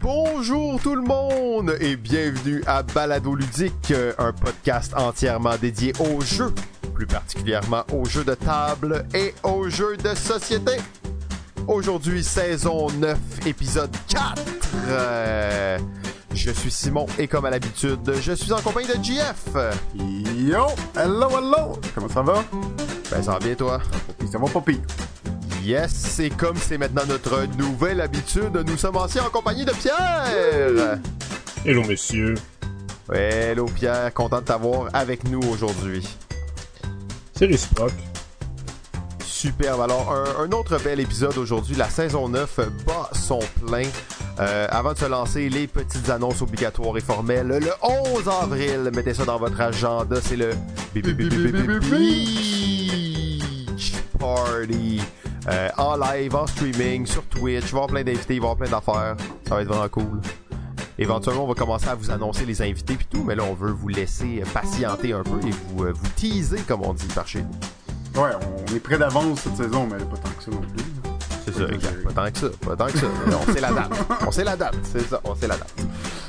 Bonjour tout le monde et bienvenue à Balado Ludique, un podcast entièrement dédié aux jeux, plus particulièrement aux jeux de table et aux jeux de société. Aujourd'hui, saison 9, épisode 4. Euh, je suis Simon et comme à l'habitude, je suis en compagnie de GF. Yo! Hello, hello! Comment ça va? Ben ça va bien toi? Ça va pas pire. Yes, et comme c'est maintenant notre nouvelle habitude, nous sommes aussi en compagnie de Pierre. Hello, messieurs. Hello Pierre, content de t'avoir avec nous aujourd'hui. C'est réciproque. Superbe. Alors, un, un autre bel épisode aujourd'hui. La saison 9 bat son plein. Euh, avant de se lancer, les petites annonces obligatoires et formelles. Le 11 avril, mettez ça dans votre agenda, c'est le Beach Party. Euh, en live, en streaming, sur Twitch. Il va y avoir plein d'invités, il va y avoir plein d'affaires. Ça va être vraiment cool. Éventuellement, on va commencer à vous annoncer les invités puis tout, mais là, on veut vous laisser patienter un peu et vous, euh, vous teaser, comme on dit par chez nous. Ouais, on est près d'avance cette saison, mais pas tant que ça non plus. Ça, exact. Pas tant que ça, pas tant que ça. On sait la date. On sait la date, c'est ça, on sait la date.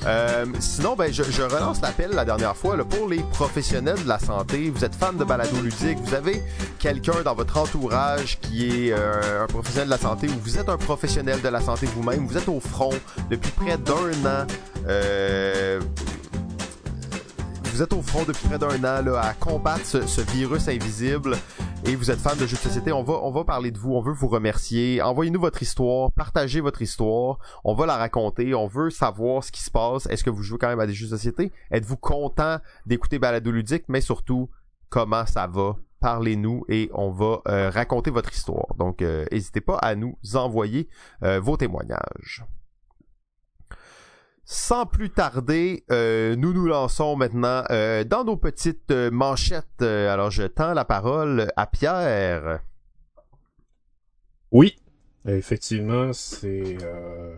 Euh, sinon, ben, je, je relance l'appel la dernière fois là, pour les professionnels de la santé. Vous êtes fan de balado ludique, vous avez quelqu'un dans votre entourage qui est euh, un professionnel de la santé ou vous êtes un professionnel de la santé vous-même, vous êtes au front depuis près d'un an. Euh, vous êtes au front depuis près d'un an là, à combattre ce, ce virus invisible et vous êtes fan de jeux de société, on va, on va parler de vous, on veut vous remercier. Envoyez-nous votre histoire, partagez votre histoire, on va la raconter, on veut savoir ce qui se passe. Est-ce que vous jouez quand même à des jeux de société? Êtes-vous content d'écouter Balado Ludique? Mais surtout, comment ça va? Parlez-nous et on va euh, raconter votre histoire. Donc, euh, n'hésitez pas à nous envoyer euh, vos témoignages. Sans plus tarder, euh, nous nous lançons maintenant euh, dans nos petites euh, manchettes. Alors, je tends la parole à Pierre. Oui, effectivement, c'est euh,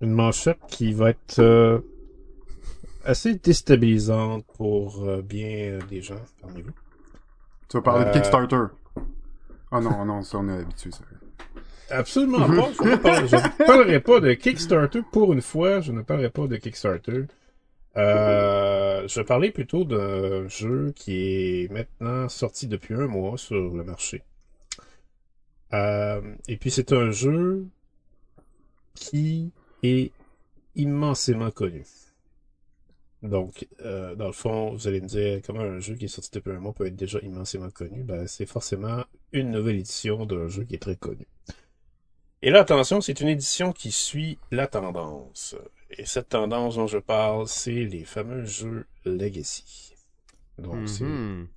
une manchette qui va être euh, assez déstabilisante pour euh, bien des gens parmi vous. Tu vas parler Euh. de Kickstarter? Ah non, non, ça on est habitué, ça. Absolument pas. Je ne parlerai, pas de Kickstarter pour une fois. Je ne parlerai pas de Kickstarter. Euh, je parler plutôt d'un jeu qui est maintenant sorti depuis un mois sur le marché. Euh, et puis c'est un jeu qui est immensément connu. Donc, euh, dans le fond, vous allez me dire comment un jeu qui est sorti depuis un mois peut être déjà immensément connu? Ben, c'est forcément une nouvelle édition d'un jeu qui est très connu. Et là, attention, c'est une édition qui suit la tendance. Et cette tendance dont je parle, c'est les fameux jeux Legacy. Donc, c'est Mhm.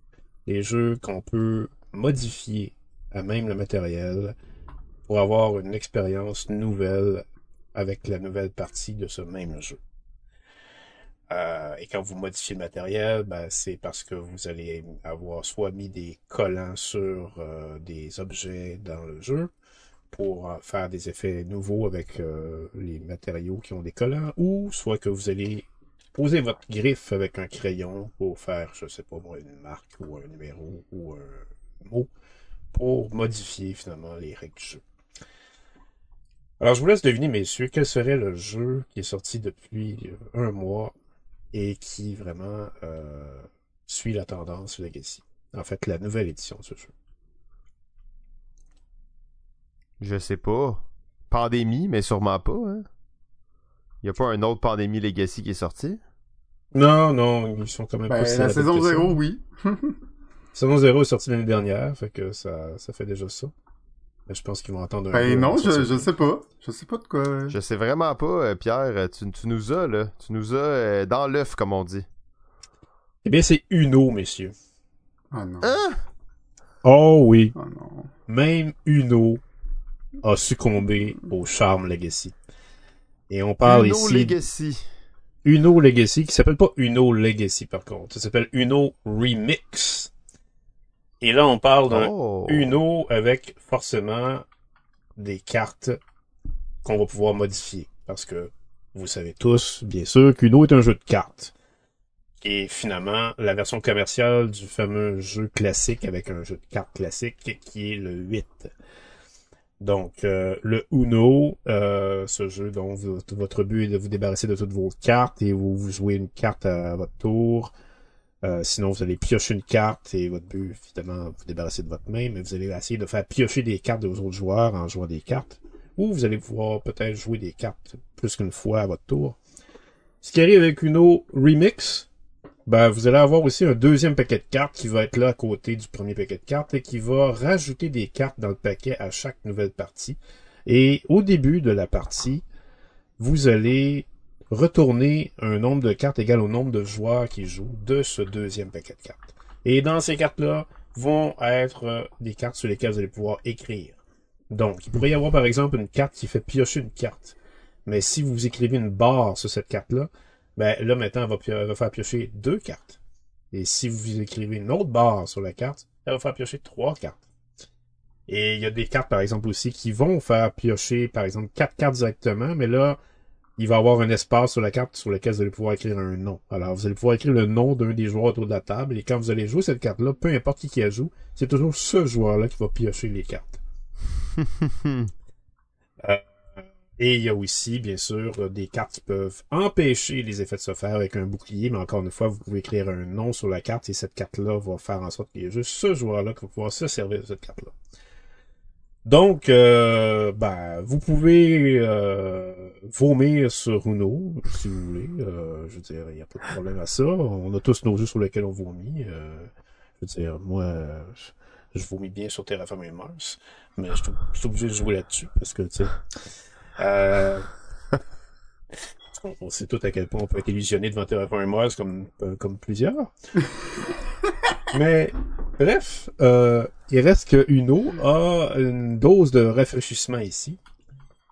les jeux qu'on peut modifier à même le matériel pour avoir une expérience nouvelle avec la nouvelle partie de ce même jeu. Euh, et quand vous modifiez le matériel, ben, c'est parce que vous allez avoir soit mis des collants sur euh, des objets dans le jeu pour euh, faire des effets nouveaux avec euh, les matériaux qui ont des collants, ou soit que vous allez poser votre griffe avec un crayon pour faire, je sais pas moi, une marque ou un numéro ou un mot pour modifier finalement les règles du jeu. Alors je vous laisse deviner, messieurs, quel serait le jeu qui est sorti depuis euh, un mois et qui vraiment suit la tendance Legacy. En fait, la nouvelle édition de ce jeu. Je sais pas. Pandémie, mais sûrement pas. Hein? Y a pas un autre Pandémie Legacy qui est sorti? Non, non, ils sont quand même Ben, pas la saison que ça. 0, oui. Saison 0 est sortie l'année dernière, fait que ça, ça fait déjà ça. Mais je pense qu'ils vont attendre un peu Ben avant non, je, je sais pas. Je sais pas de quoi. Je sais vraiment pas, euh, Pierre. Tu, tu nous as, là. Tu nous as euh, dans l'œuf, comme on dit. Eh bien, c'est Uno, messieurs. Ah non. Hein? Oh oui, Ah non. même Uno a succombé au charme Legacy. Et on parle Uno ici Legacy. Uno Legacy, qui s'appelle pas Uno Legacy par contre. Ça s'appelle Uno Remix. Et là, on parle d'un Oh. Uno avec forcément des cartes qu'on va pouvoir modifier. Parce que vous savez tous, bien sûr, qu'Uno est un jeu de cartes. Et finalement, la version commerciale du fameux jeu classique avec un jeu de cartes classique qui est le 8. Donc, euh, le Uno, euh, ce jeu dont votre but est de vous débarrasser de toutes vos cartes et vous, vous jouez une carte à, votre tour. Euh, sinon, vous allez piocher une carte et votre but, évidemment, vous débarrasser de votre main, mais vous allez essayer de faire piocher des cartes de vos autres joueurs en jouant des cartes. Ou vous allez pouvoir peut-être jouer des cartes plus qu'une fois à votre tour. Ce qui arrive avec Uno Remix, ben, vous allez avoir aussi un deuxième paquet de cartes qui va être là à côté du premier paquet de cartes et qui va rajouter des cartes dans le paquet à chaque nouvelle partie. Et au début de la partie, vous allez retourner un nombre de cartes égal au nombre de joueurs qui jouent de ce deuxième paquet de cartes. Et dans ces cartes-là vont être euh, des cartes sur lesquelles vous allez pouvoir écrire. Donc, il pourrait y avoir par exemple une carte qui fait piocher une carte. Mais si vous écrivez une barre sur cette carte-là, ben là maintenant, elle va, pio- elle va faire piocher deux cartes. Et si vous écrivez une autre barre sur la carte, elle va faire piocher trois cartes. Et il y a des cartes, par exemple, aussi, qui vont faire piocher, par exemple, quatre cartes directement, mais là, il va y avoir un espace sur la carte sur lequel vous allez pouvoir écrire un nom. Alors, vous allez pouvoir écrire le nom d'un des joueurs autour de la table, et quand vous allez jouer cette carte-là, peu importe qui qui la joue, c'est toujours ce joueur-là qui va piocher les cartes. Euh, et il y a aussi, bien sûr, euh, des cartes qui peuvent empêcher les effets de se faire avec un bouclier, mais encore une fois, vous pouvez écrire un nom sur la carte et cette carte-là va faire en sorte qu'il y ait juste ce joueur-là qui va pouvoir se servir de cette carte-là. Donc, euh, ben, vous pouvez euh, vomir sur Uno, si vous voulez. Euh, je veux dire, il n'y a pas de problème à ça. On a tous nos jeux sur lesquels on vomit. Euh, je veux dire, moi, je, vomis bien sur Terraforming Mars, mais je suis obligé de jouer là-dessus parce que, tu sais... Euh, on- sait tout à quel point on peut être illusionné devant Terraforming Mars comme, euh, comme plusieurs. Mais bref, euh, il reste que Uno a une dose de rafraîchissement ici.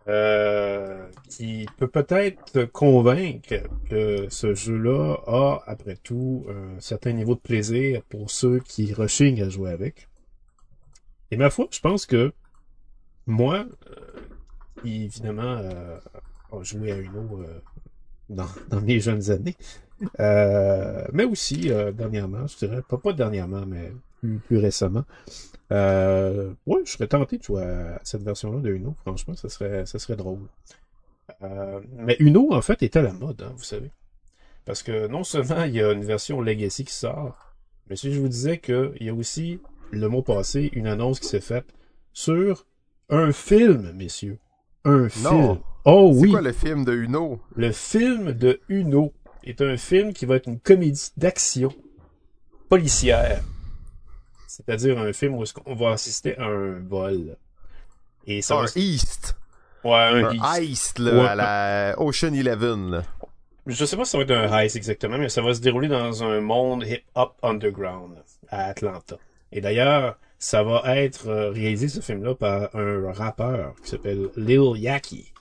euh, qui peut peut-être convaincre que ce jeu-là a, après tout, un certain niveau de plaisir pour ceux qui rechignent à jouer avec. Et ma foi, je pense que moi, évidemment euh, a joué à Uno euh, dans, mes jeunes années, euh, mais aussi dernièrement, je dirais, pas, pas dernièrement, mais plus, récemment. Euh, ouais, je serais tenté de jouer à cette version-là de Uno, franchement, ça serait, ça serait drôle. Mais Uno, en fait, est à la mode, hein, vous savez. Parce que non seulement il y a une version Legacy qui sort, mais si je vous disais qu'il y a aussi, le mot passé, une annonce qui s'est faite sur un film, messieurs. Un film. Oh C'est oui. quoi le film de Uno? Le film de Uno est un film qui va être une comédie d'action policière. C'est-à-dire un film où qu'on va assister à un vol. Et ça un va... East. Ouais, un Un heist. Heist, là, Ouais. à la Ocean Eleven. là. Je sais pas si ça va être un heist exactement, mais ça va se dérouler dans un monde hip-hop underground à Atlanta. Et d'ailleurs, ça va être euh, réalisé ce film-là par un rappeur qui s'appelle Lil Yaki.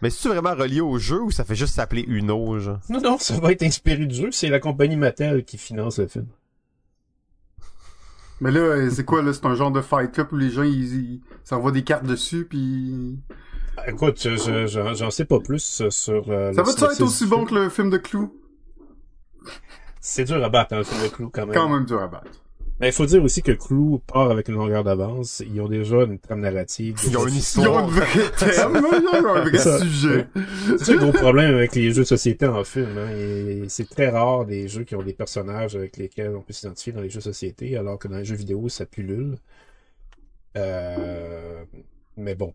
Mais c'est-tu vraiment relié au jeu ou ça fait juste s'appeler Uno, genre? Non, non, ça va être inspiré du jeu. C'est la compagnie Mattel qui finance le film. Mais là, euh, c'est quoi, là? C'est un genre de fight club où les gens, ils, ils s'envoient des cartes dessus, puis... Écoute, je- je- j'en sais pas plus euh, sur. euh, Ça va-tu être aussi bon que le film de Clou? C'est dur à battre, hein, le film de Clou, quand même. Quand même dur à battre. Mais il faut dire aussi que Clou part avec une longueur d'avance. Ils ont déjà une trame narrative. Ils ont une Ils ont histoire. un vrai thème, là, ils ont un vrai Ça. sujet. C'est le gros problème avec les jeux de société en film. Hein. Et C'est très rare des jeux qui ont des personnages avec lesquels on peut s'identifier dans les jeux de société, alors que dans les jeux vidéo, ça pullule. Euh, Mais bon,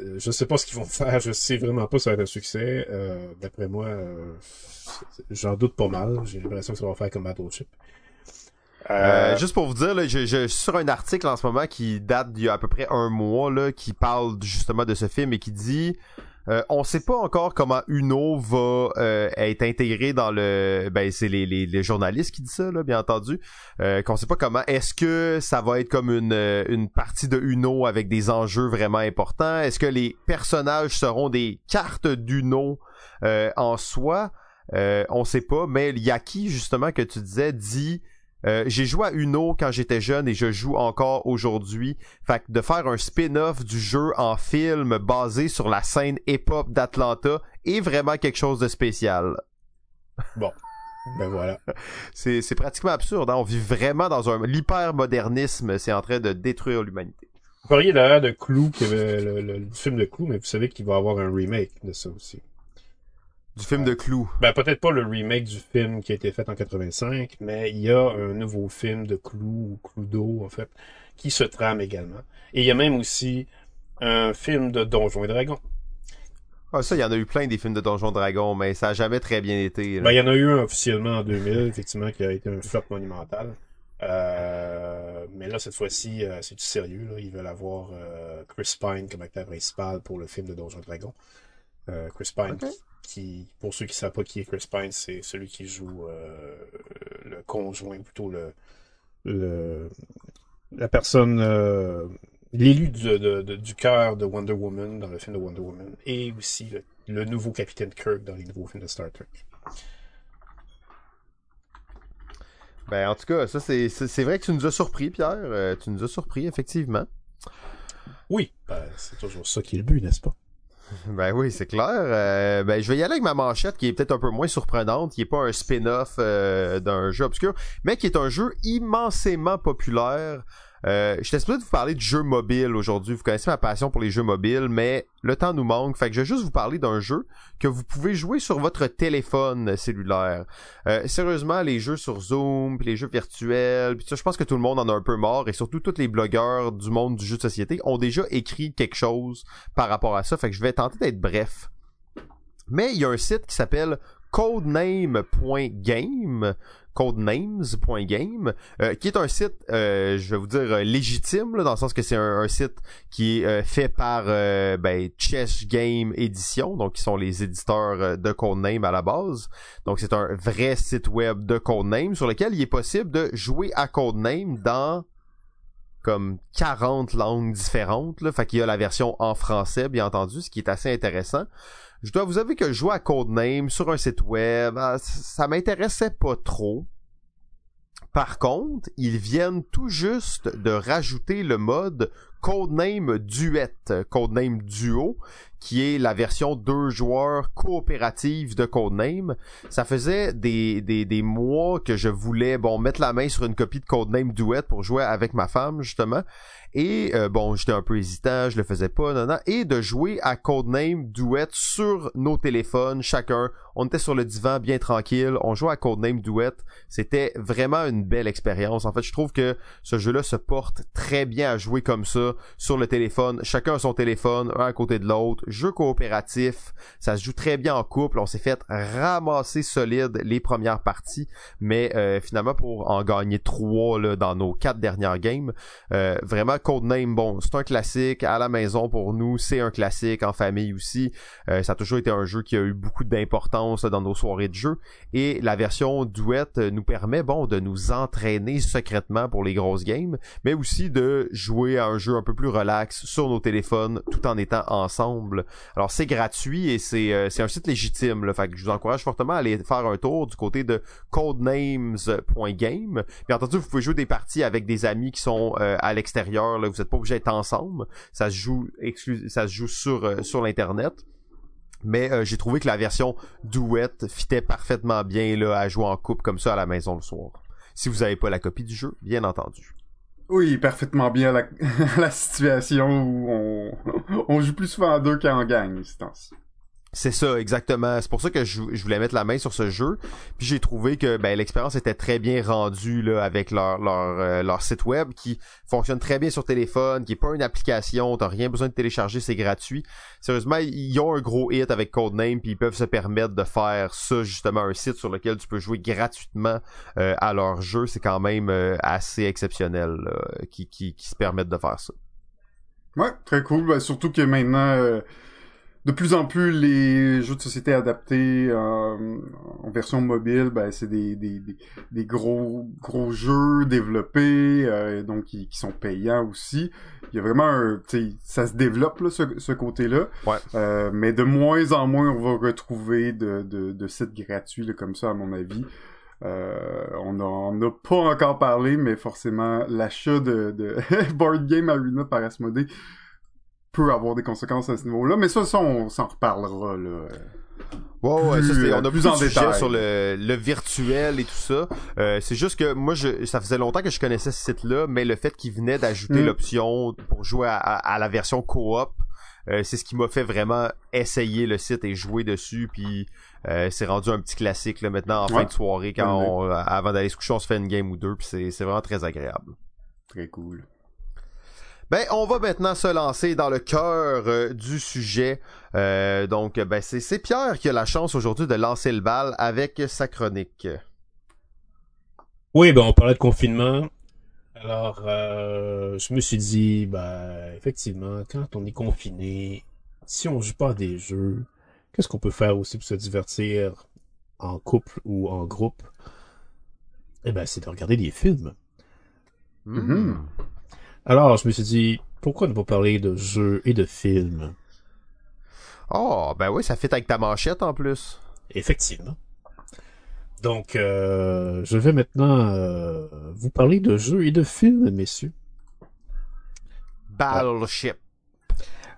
euh, je sais pas ce qu'ils vont faire. Je sais vraiment pas si ça va être un succès. Euh, D'après moi, euh, j'en doute pas mal. J'ai l'impression que ça va faire comme Battleship. Euh, juste pour vous dire, là, je, je suis sur un article en ce moment qui date d'il y a à peu près un mois, là, qui parle justement de ce film et qui dit euh, on sait pas encore comment Uno va euh, être intégré dans le ben c'est les, les, les journalistes qui disent ça là bien entendu. Euh, qu'on sait pas comment est-ce que ça va être comme une euh, une partie de Uno avec des enjeux vraiment importants? Est-ce que les personnages seront des cartes d'Uno euh, en soi? Euh, on sait pas mais Yaki justement que tu disais dit euh, j'ai joué à Uno quand j'étais jeune et je joue encore aujourd'hui. Fait que de faire un spin-off du jeu en film basé sur la scène hip-hop d'Atlanta est vraiment quelque chose de spécial. Ben voilà. C'est, c'est pratiquement absurde. hein. On vit vraiment dans un... L'hypermodernisme, c'est en train de détruire l'humanité. Vous parliez d'ailleurs de Clou, avait le, le- le film de Clou, mais vous savez qu'il va y avoir un remake de ça aussi. Du film de Clou. Ben, peut-être pas le remake du film qui a été fait en 85, mais il y a un nouveau film de Clou, ou Cloudo, en fait, qui se trame également. Et il y a même aussi un film de Donjons et Dragons. Ah, ça, il y en a eu plein des films de Donjons Dragons, mais ça a jamais très bien été. là. Ben, il y en a eu un officiellement en 2000, effectivement, qui a été un flop monumental. Euh, mais là, cette fois-ci, euh, c'est du sérieux. Là. Ils veulent avoir euh, Chris Pine comme acteur principal pour le film de Donjons et Dragons. Euh, Chris Pine. Qui, pour ceux qui ne savent pas qui est Chris Pine, c'est celui qui joue euh, le conjoint, plutôt le, le la personne, euh, l'élu du, de- de- du cœur de Wonder Woman dans le film de Wonder Woman, et aussi le, le nouveau capitaine Kirk dans les nouveaux films de Star Trek. Ben, en tout cas, ça, c'est, c'est, c'est vrai que tu nous as surpris, Pierre. Euh, tu nous as surpris, effectivement. Oui, ben, c'est toujours ça qui est le but, n'est-ce pas? Ben oui, c'est clair. Euh, ben, je vais y aller avec ma manchette qui est peut-être un peu moins surprenante, qui est pas un spin-off euh, d'un jeu obscur, mais qui est un jeu immensément populaire. Euh, je suis supposé de vous parler de jeux mobiles aujourd'hui. Vous connaissez ma passion pour les jeux mobiles, mais le temps nous manque. Fait que je vais juste vous parler d'un jeu que vous pouvez jouer sur votre téléphone cellulaire. Euh, sérieusement, les jeux sur Zoom, puis les jeux virtuels, puis ça, je pense que tout le monde en a un peu marre, et surtout tous les blogueurs du monde du jeu de société ont déjà écrit quelque chose par rapport à ça. Fait que je vais tenter d'être bref. Mais il y a un site qui s'appelle codename.game codenames.game euh, qui est un site euh, je vais vous dire euh, légitime dans le sens que c'est un, site qui est fait par ben, Chess Game Edition donc qui sont les éditeurs de Codename à la base donc c'est un vrai site web de Codename sur lequel il est possible de jouer à Codename dans comme 40 langues différentes. Là. Fait qu'il y a la version en français, bien entendu, ce qui est assez intéressant. Je dois vous avouer que jouer à Codename sur un site web, ah, ça m'intéressait pas trop. Par contre, ils viennent tout juste de rajouter le mode Codename Duet, Codename Duo, qui est la version deux joueurs coopérative de Codename. Ça faisait des, des, des mois que je voulais bon mettre la main sur une copie de Codename Duet pour jouer avec ma femme justement. Et euh, bon, j'étais un peu hésitant, je le faisais pas, non, non. Et de jouer à Codename Duet sur nos téléphones, chacun. On était sur le divan bien tranquille, on jouait à Codename Duet. C'était vraiment une belle expérience. En fait, je trouve que ce jeu-là se porte très bien à jouer comme ça sur le téléphone. Chacun a son téléphone, un à côté de l'autre. Jeu coopératif, ça se joue très bien en couple. On s'est fait ramasser solide les premières parties, mais euh, finalement pour en gagner trois là, dans nos quatre dernières games, euh, vraiment Codename, bon, c'est un classique à la maison pour nous, c'est un classique en famille aussi. Euh, ça a toujours été un jeu qui a eu beaucoup d'importance dans nos soirées de jeu. Et la version Duet euh, nous permet, bon, de nous entraîner secrètement pour les grosses games, mais aussi de jouer à un jeu un peu plus relax sur nos téléphones tout en étant ensemble. Alors c'est gratuit et c'est euh, un site légitime. Fait que je vous encourage fortement à aller faire un tour du côté de codenames.game. Bien entendu, vous pouvez jouer des parties avec des amis qui sont euh, à l'extérieur. Vous n'êtes pas obligé d'être ensemble. Ça se joue ça joue sur euh, sur l'internet. Mais euh, j'ai trouvé que la version duet fitait parfaitement bien là à jouer en couple comme ça à la maison le soir. Si vous n'avez pas la copie du jeu, bien entendu. Oui, parfaitement bien la, situation où on, joue plus souvent en deux qu'en gang, ce temps-ci. C'est ça, exactement. C'est pour ça que je, voulais mettre la main sur ce jeu. Puis j'ai trouvé que ben, l'expérience était très bien rendue là, avec leur, leur, euh, leur site web qui fonctionne très bien sur téléphone, qui est pas une application, t'as rien besoin de télécharger, c'est gratuit. Sérieusement, ils ont un gros hit avec Codename, puis ils peuvent se permettre de faire ça, justement, un site sur lequel tu peux jouer gratuitement euh, à leur jeu. C'est quand même euh, assez exceptionnel qui, qui, qui se permettent de faire ça. Ouais, très cool. Ben, surtout que maintenant, euh, de plus en plus, les jeux de société adaptés euh, en version mobile, ben, c'est des, des, des, des gros gros jeux développés, euh, donc qui, qui sont payants aussi. Il y a vraiment un, tu sais, ça se développe là, ce, ce côté-là. Ouais. Euh, mais de moins en moins, on va retrouver de, de, de sites gratuits là, comme ça, à mon avis. Euh, on n'en a pas encore parlé, mais forcément, l'achat de, de Board Game Arena par Asmodee peut avoir des conséquences à ce niveau-là. Mais ça, ça on s'en reparlera. Là. Ouais, ouais, plus, ça, c'est- euh, on a plus plus en détail. sur le, le virtuel et tout ça. Euh, c'est juste que moi, je, ça faisait longtemps que je connaissais ce site-là, mais le fait qu'il venait d'ajouter Mm. l'option pour jouer à, à- à la version coop, euh, c'est ce qui m'a fait vraiment essayer le site et jouer dessus. Puis euh, c'est rendu un petit classique là maintenant en fin de soirée quand on, euh, avant d'aller se coucher, on se fait une game ou deux. Puis c'est vraiment très agréable. Très cool. Ben, on va maintenant se lancer dans le cœur euh, du sujet. Euh, donc, ben, c'est c'est Pierre qui a la chance aujourd'hui de lancer le bal avec sa chronique. Oui, ben on parlait de confinement. Alors, euh, je me suis dit, ben, effectivement, quand on est confiné, si on joue pas à des jeux, qu'est-ce qu'on peut faire aussi pour se divertir en couple ou en groupe? Eh ben, c'est de regarder des films. Mhm. Alors, je me suis dit, pourquoi ne pas parler de jeux et de films? Oh, ben oui, ça fait avec ta manchette en plus. Effectivement. Donc, euh, je vais maintenant euh, vous parler de jeux et de films, messieurs. Battleship.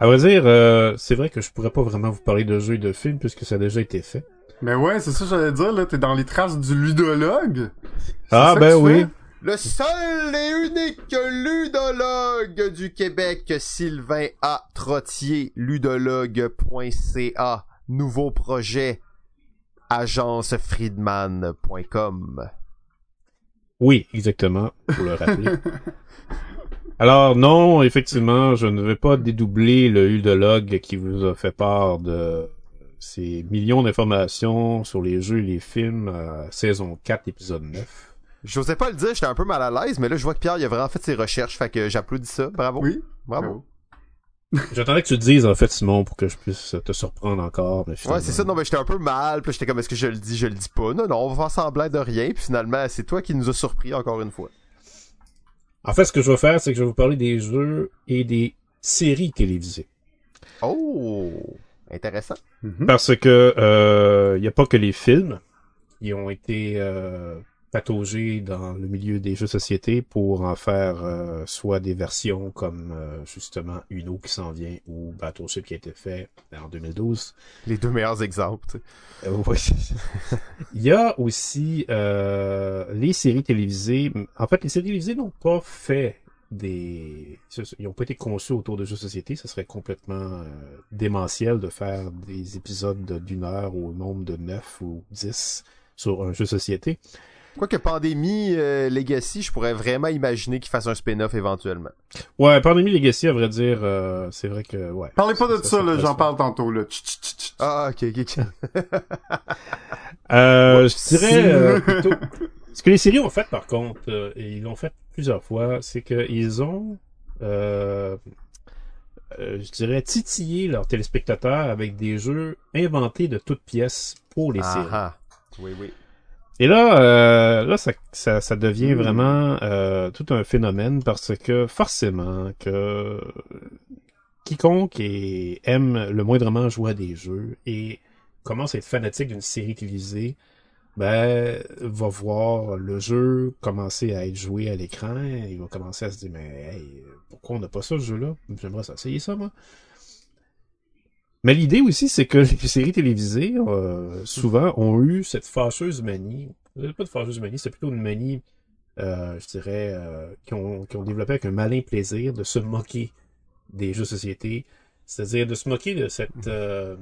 À vrai dire, euh, c'est vrai que je pourrais pas vraiment vous parler de jeux et de films puisque ça a déjà été fait. Mais ouais, c'est ça que j'allais dire, là, t'es dans les traces du ludologue. Ah, ça que ben tu oui. fais? Le seul et unique ludologue du Québec, Sylvain A. Trottier, ludologue.ca. Nouveau projet, agencefriedman.com. Oui, exactement, pour le rappeler. Alors non, effectivement, je ne vais pas dédoubler le udologue qui vous a fait part de ces millions d'informations sur les jeux et les films, euh, saison 4, épisode 9. J'osais pas le dire, j'étais un peu mal à l'aise, mais là, je vois que Pierre, il a vraiment fait ses recherches, fait que j'applaudis ça. Bravo. Oui. Bravo. J'attendais que tu le dises, en fait, Simon, pour que je puisse te surprendre encore. Mais Ouais, c'est ça. Non, mais j'étais un peu mal. Puis j'étais comme, est-ce que je le dis, je le dis pas? Non, non, on va faire semblant de rien. Puis finalement, c'est toi qui nous as surpris encore une fois. En fait, ce que je vais faire, c'est que je vais vous parler des jeux et des séries télévisées. Oh, intéressant. Mhm. Parce que euh, il n'y a pas que les films qui ont été euh, pataugés dans le milieu des jeux société pour en faire euh, soit des versions comme euh, justement Uno qui s'en vient ou Battleship qui a été fait en 2012. Les deux meilleurs exemples. tu sais. Euh. Il y a aussi euh, les séries télévisées. En fait, les séries télévisées n'ont pas fait des... Ils n'ont pas été conçus autour de jeux société. Ce serait complètement euh, démentiel de faire des épisodes de- d'une heure au nombre de 9 ou 10 sur un jeu de société. Quoique Pandémie euh, Legacy, je pourrais vraiment imaginer qu'il fasse un spin-off éventuellement. Ouais, Pandémie Legacy, à vrai dire, euh, c'est vrai que... ouais. Parlez pas de Ça, ça, j'en parle tantôt, là. Tch, tch, tch, tch. Ah, ok, ok, ok. Euh, je dirais euh, plutôt. Ce que les séries ont fait par contre, euh, et ils l'ont fait plusieurs fois, c'est qu'ils ont, euh, euh, je dirais, titillé leurs téléspectateurs avec des jeux inventés de toutes pièces pour les séries. Ah, ah. Oui, oui. Et là, euh, là, ça, ça, ça devient Mm. vraiment euh, tout un phénomène parce que forcément que quiconque est- aime le moindrement jouer à des jeux et commence à être fanatique d'une série télévisée, ben va voir le jeu commencer à être joué à l'écran, il va commencer à se dire mais hey, pourquoi on n'a pas ça ce jeu-là? J'aimerais ça essayer ça moi. Mais l'idée aussi, c'est que les séries télévisées, euh, souvent, ont eu cette fâcheuse manie. euh, Pas de fâcheuse manie, c'est plutôt une manie, euh, je dirais, euh, qui, ont, développé avec un malin plaisir de se moquer des jeux de société. C'est-à-dire de se moquer de cette, euh,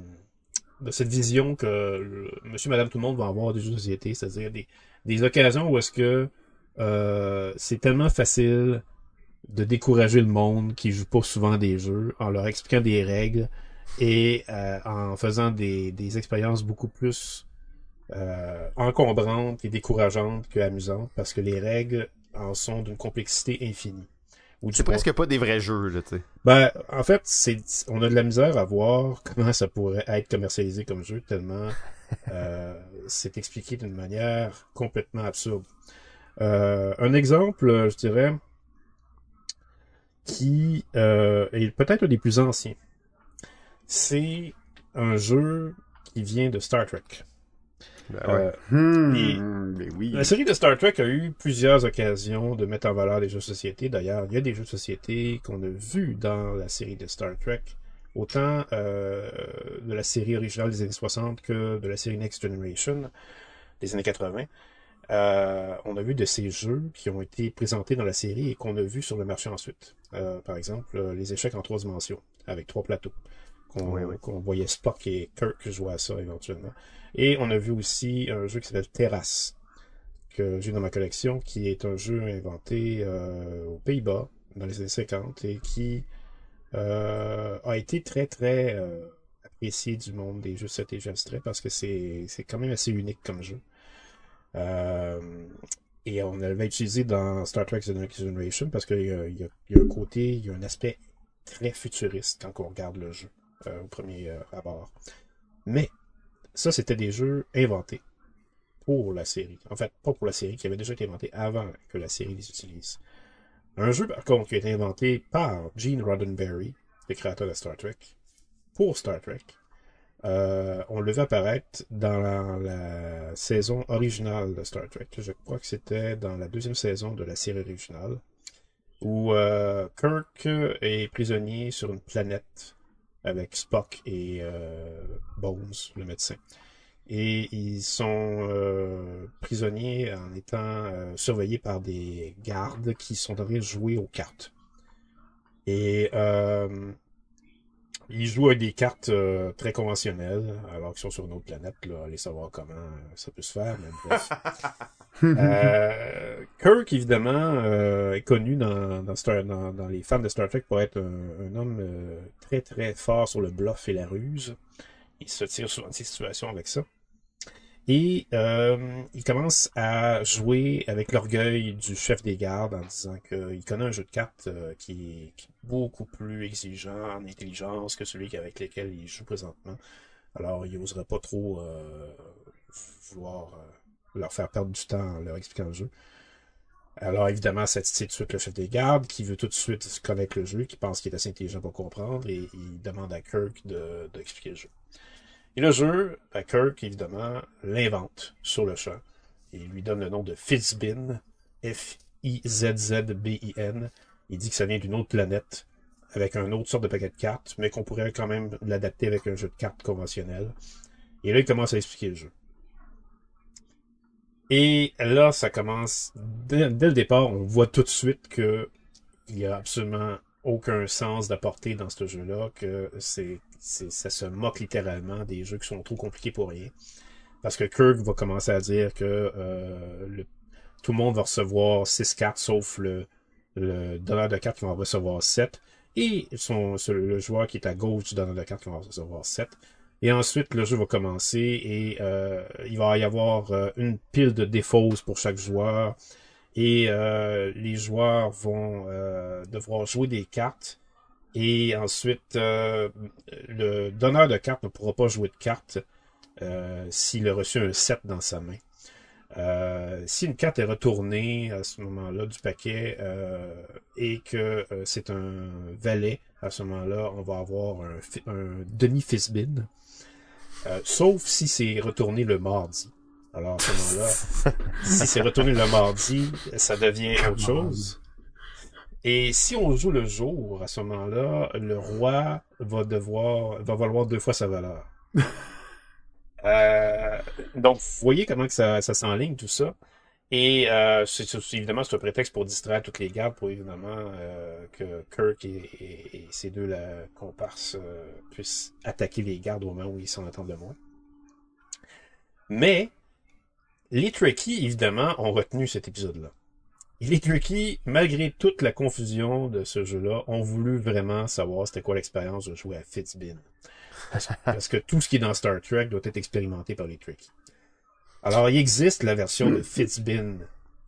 de cette vision que monsieur, madame, tout le monde va avoir des jeux de société. C'est-à-dire des, des occasions où est-ce que c'est tellement facile de décourager le monde qui joue pas souvent des jeux en leur expliquant des règles et euh, en faisant des, des expériences beaucoup plus euh, encombrantes et décourageantes que amusantes parce que les règles en sont d'une complexité infinie. C'est presque pas des vrais jeux, là, tu sais. Ben, en fait, c'est on a de la misère à voir comment ça pourrait être commercialisé comme jeu tellement euh, c'est expliqué d'une manière complètement absurde. Euh, un exemple, je dirais, qui euh, est peut-être un des plus anciens, c'est un jeu qui vient de Star Trek. Ben ouais. Euh, Hmm, Et- mais oui. la série de Star Trek a eu plusieurs occasions de mettre en valeur les jeux de société. D'ailleurs, il y a des jeux de société qu'on a vus dans la série de Star Trek autant euh, de la série originale des années 60 que de la série Next Generation des années 80. Euh, on a vu de ces jeux qui ont été présentés dans la série et qu'on a vu sur le marché ensuite. Euh, par exemple, les échecs en trois dimensions, avec trois plateaux. Qu'on Oui, oui. qu'on voyait Spock et Kirk jouer à ça éventuellement. Et on a vu aussi un jeu qui s'appelle Terrasse, que j'ai dans ma collection, qui est un jeu inventé euh, aux Pays-Bas dans les années 50 et qui euh, a été très très euh, apprécié du monde des jeux de stratégie abstrait parce que c'est quand même assez unique comme jeu. Et on l'avait utilisé dans Star Trek The Next Generation parce qu'il y a un côté, il y a un aspect très futuriste quand on regarde le jeu euh, au premier euh, abord. Mais ça, c'était des jeux inventés pour la série. En fait, pas pour la série, qui avait déjà été inventé avant que la série les utilise. Un jeu, par contre, qui a été inventé par Gene Roddenberry, le créateur de Star Trek, pour Star Trek. Euh, on le vu apparaître dans la, saison originale de Star Trek. Je crois que c'était dans la deuxième saison de la série originale, où euh, Kirk est prisonnier sur une planète avec Spock et euh, Bones, le médecin. Et ils sont euh, prisonniers en étant euh, surveillés par des gardes qui sont en train jouer aux cartes. Et ils jouent avec des cartes euh, très conventionnelles, alors qu'ils sont sur une autre planète. Là, allez savoir comment euh, ça peut se faire, mais bref. Euh, Kirk, évidemment, euh, est connu dans, dans, Star- dans, dans les fans de Star Trek pour être un, un homme très très fort sur le bluff et la ruse. Il se tire souvent de ces situations avec ça. Et euh, il commence à jouer avec l'orgueil du chef des gardes en disant qu'il connaît un jeu de cartes euh, qui, est, beaucoup plus exigeant en intelligence que celui avec lequel il joue présentement. Alors il n'oserait pas trop euh, vouloir leur faire perdre du temps en leur expliquant le jeu. Alors évidemment, ça titille tout de suite le chef des gardes qui veut tout de suite connaître le jeu, qui pense qu'il est assez intelligent pour comprendre et il demande à Kirk de- d'expliquer le jeu. Et le jeu, ben, Kirk, évidemment, l'invente sur le champ. Il lui donne le nom de Fizzbin, F-I-Z-Z-B-I-N. Il dit que ça vient d'une autre planète, avec un autre sorte de paquet de cartes, mais qu'on pourrait quand même l'adapter avec un jeu de cartes conventionnel. Et là, il commence à expliquer le jeu. Et là, ça commence, dès, le départ, on voit tout de suite que il y a absolument aucun sens d'apporter dans ce jeu-là, que c'est, ça se moque littéralement des jeux qui sont trop compliqués pour rien. Parce que Kirk va commencer à dire que euh, tout le monde va recevoir 6 cartes, sauf le, donneur de cartes qui va en recevoir 7. Et son, le joueur qui est à gauche du donneur de cartes qui va en recevoir 7. Et ensuite, le jeu va commencer et euh, il va y avoir euh, une pile de défausses pour chaque joueur. Et les joueurs vont devoir jouer des cartes. Et ensuite, euh, le donneur de cartes ne pourra pas jouer de cartes euh, s'il a reçu un 7 dans sa main. Euh, si une carte est retournée à ce moment-là du paquet euh, et que euh, c'est un valet, à ce moment-là, on va avoir un, un demi-fisbin. Euh, sauf si c'est retourné le mardi. Alors à ce moment-là, si c'est retourné le mardi, ça devient autre chose. Et si on joue le jour, à ce moment-là, le roi va devoir, va valoir deux fois sa valeur. Euh, donc, vous voyez comment que ça, ça s'enligne, tout ça. Et euh, c'est évidemment, c'est un prétexte pour distraire toutes les gardes, pour évidemment euh, que Kirk et, et- et ses deux comparses euh, puissent attaquer les gardes au moment où ils s'en attendent le moins. Mais, les Trekkies, évidemment, ont retenu cet épisode-là. Et les Trekkies, malgré toute la confusion de ce jeu-là, ont voulu vraiment savoir c'était quoi l'expérience de jouer à Fitzbin. Parce, que tout ce qui est dans Star Trek doit être expérimenté par les Trekkies. Alors, il existe la version de Fitzbin.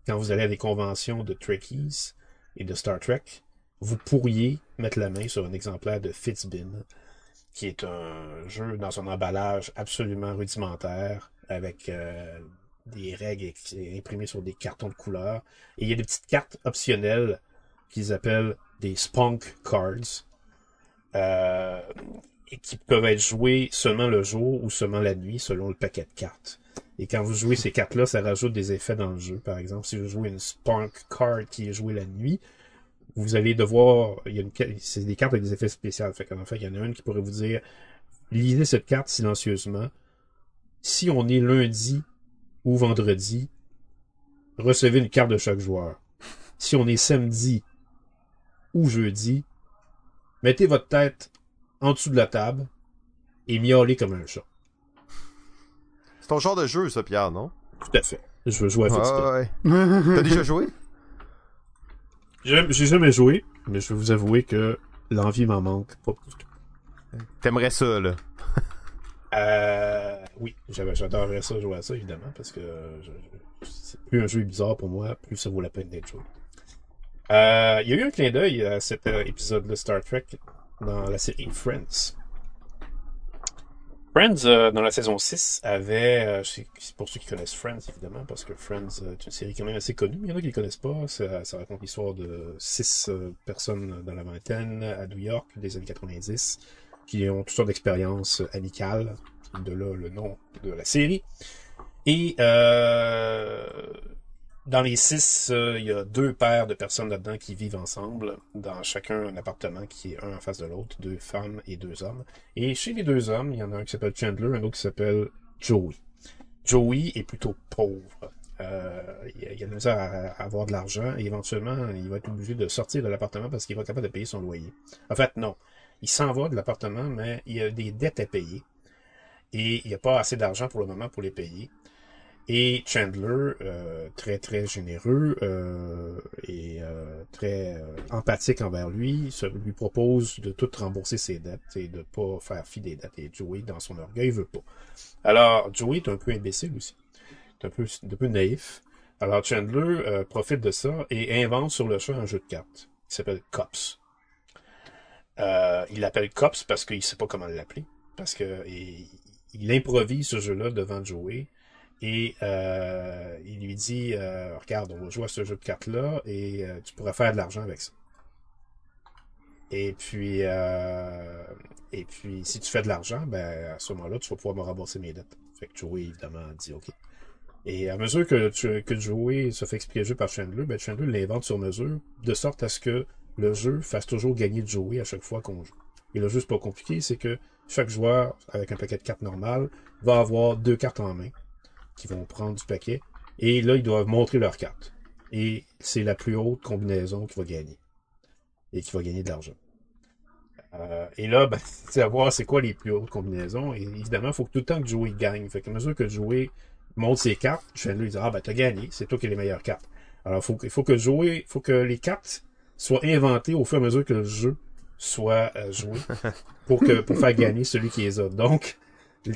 Quand vous allez à des conventions de Trekkies et de Star Trek, vous pourriez mettre la main sur un exemplaire de Fitzbin, qui est un jeu dans son emballage absolument rudimentaire, avec euh, des règles imprimées sur des cartons de couleur. Et il y a des petites cartes optionnelles qu'ils appellent des spunk cards, euh, qui peuvent être jouées seulement le jour ou seulement la nuit, selon le paquet de cartes. Et quand vous jouez ces cartes-là, ça rajoute des effets dans le jeu. Par exemple, si vous jouez une spunk card qui est jouée la nuit, vous allez devoir, il y c'est des cartes avec des effets spéciaux. Fait qu'en fait, il y en a une qui pourrait vous dire, lisez cette carte silencieusement. Si on est lundi ou vendredi, recevez une carte de chaque joueur. Si on est samedi ou jeudi, mettez votre tête en dessous de la table et miaulez comme un chat. C'est ton genre de jeu, ça, Pierre, non? Tout à fait. Je veux jouer à. Ah, ouais. T'as déjà joué? J'ai jamais joué, mais je vais vous avouer que l'envie m'en manque pas du tout. T'aimerais ça, là. Euh, oui, j'adorerais ça jouer à ça, évidemment, parce que plus un jeu bizarre pour moi, plus ça vaut la peine d'être joué. Euh, il y a eu un clin d'œil à cet euh, épisode de Star Trek dans la série Friends. Friends, euh, dans la saison 6, avait, euh, pour ceux qui connaissent Friends, évidemment, parce que Friends euh, est une série quand même assez connue. Il y en a qui ne connaissent pas. Ça, raconte l'histoire de six personnes dans la vingtaine à New York des années 90 qui ont toutes sortes d'expériences amicales, de là le nom de la série. Et euh, dans les six, euh, il y a deux paires de personnes là-dedans qui vivent ensemble, dans chacun un appartement qui est un en face de l'autre, deux femmes et deux hommes. Et chez les deux hommes, il y en a un qui s'appelle Chandler, un autre qui s'appelle Joey. Joey est plutôt pauvre. Euh, il, a, de misère à, à avoir de l'argent et éventuellement, il va être obligé de sortir de l'appartement parce qu'il va être capable de payer son loyer. En fait, non. Il s'en va de l'appartement, mais il a des dettes à payer. Et il n'y a pas assez d'argent pour le moment pour les payer. Et Chandler, euh, très très généreux euh, et euh, très empathique envers lui, se, lui propose de tout rembourser ses dettes et de pas faire fi des dettes. Et Joey, dans son orgueil, veut pas. Alors, Joey est un peu imbécile aussi. est un peu, un peu naïf. Alors, Chandler profite de ça et invente sur le champ un jeu de cartes qui s'appelle Cops. Il l'appelle Cops parce qu'il sait pas comment l'appeler. Parce que il improvise ce jeu-là devant Joey. Et euh, il lui dit euh, Regarde, on va jouer à ce jeu de cartes-là et euh, tu pourras faire de l'argent avec ça. Et puis et puis si tu fais de l'argent, ben à ce moment-là, tu vas pouvoir me rembourser mes dettes. Fait que Joey, évidemment, dit OK. Et à mesure que, que Joey se fait expliquer le jeu par Chandler, ben Chandler l'invente sur mesure, de sorte à ce que le jeu fasse toujours gagner Joey à chaque fois qu'on joue. Et le jeu, c'est pas compliqué, c'est que chaque joueur, avec un paquet de cartes normal, va avoir deux cartes en main qui vont prendre du paquet. Et là, ils doivent montrer leurs cartes. Et c'est la plus haute combinaison qui va gagner. Et qui va gagner de l'argent. Euh, et là, ben, c'est à voir c'est quoi les plus hautes combinaisons. Et évidemment, il faut que tout le temps que Joey gagne. Fait qu'à mesure que Joey montre ses cartes, Chandler dit Ah ben t'as gagné, c'est toi qui as les meilleures cartes. Alors faut, que- il faut que Joey, faut que les cartes soient inventées au fur et à mesure que le jeu soit euh, joué pour que pour faire gagner celui qui les a. Donc,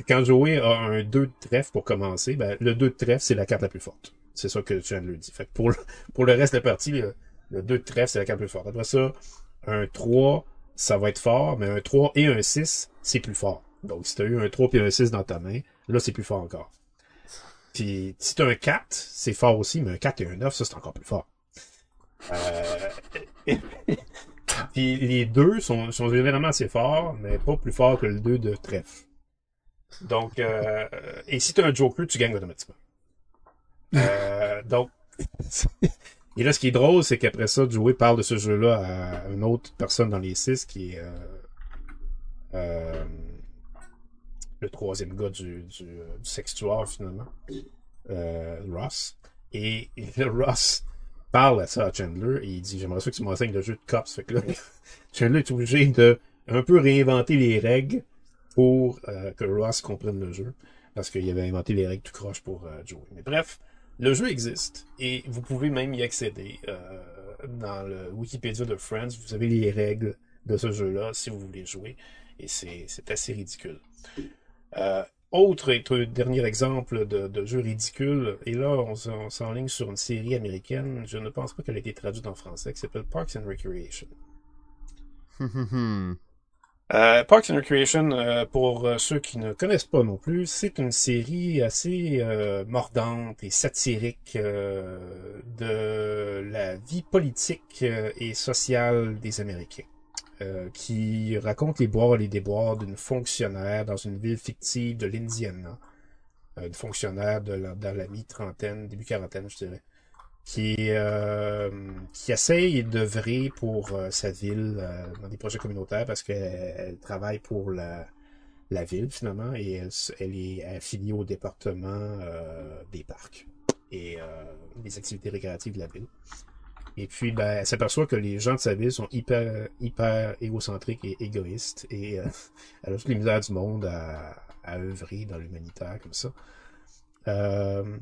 quand Joey a un 2 de trèfle pour commencer, ben, le 2 de trèfle, c'est la carte la plus forte. C'est ça que Chandler dit. Fait que pour, le- pour le reste de la partie, le, le 2 de trèfle, c'est la carte la plus forte. Après ça, un 3, ça va être fort, mais un 3 et un 6, c'est plus fort. Donc, si tu as eu un 3 et un 6 dans ta main, là, c'est plus fort encore. Puis, si tu as un 4, c'est fort aussi, mais un 4 et un 9, ça, c'est encore plus fort. Euh... Puis les deux sont, sont généralement assez forts, mais pas plus forts que le 2 de trèfle. Donc, euh, et si tu as un joker, tu gagnes automatiquement. Euh, donc, et là, ce qui est drôle, c'est qu'après ça, Joey parle de ce jeu-là à une autre personne dans les six qui est euh, euh, le troisième gars du, du, du sextuor, finalement, euh, Ross. Et, et Ross parle à ça à Chandler et il dit J'aimerais ça que tu m'enseignes le jeu de cops. Fait que là, Chandler est obligé de un peu réinventer les règles pour euh, que Ross comprenne le jeu. Parce qu'il avait inventé les règles tout croche pour euh, Joey. Mais bref, le jeu existe et vous pouvez même y accéder. Euh, dans le Wikipédia de Friends, vous avez les règles de ce jeu-là si vous voulez jouer. Et c'est assez ridicule. Euh, autre et dernier exemple de, de jeu ridicule, et là on, s'enligne sur une série américaine, je ne pense pas qu'elle ait été traduite en français, qui s'appelle Parks and Recreation. Euh, Parks and Recreation, euh, pour euh, ceux qui ne connaissent pas non plus, c'est une série assez euh, mordante et satirique de la vie politique et sociale des Américains, euh, qui raconte les boires et les déboires d'une fonctionnaire dans une ville fictive de l'Indiana, euh, une fonctionnaire dans la mi-trentaine, début quarantaine, je dirais, qui, euh, qui essaye d'œuvrer pour sa ville dans des projets communautaires parce qu'elle travaille pour la, la ville finalement et elle, elle est affiliée au département des parcs et des activités récréatives de la ville. Et puis, ben, elle s'aperçoit que les gens de sa ville sont hyper, hyper égocentriques et égoïstes et elle a toutes les misères du monde à, à œuvrer dans l'humanitaire comme ça. Euh,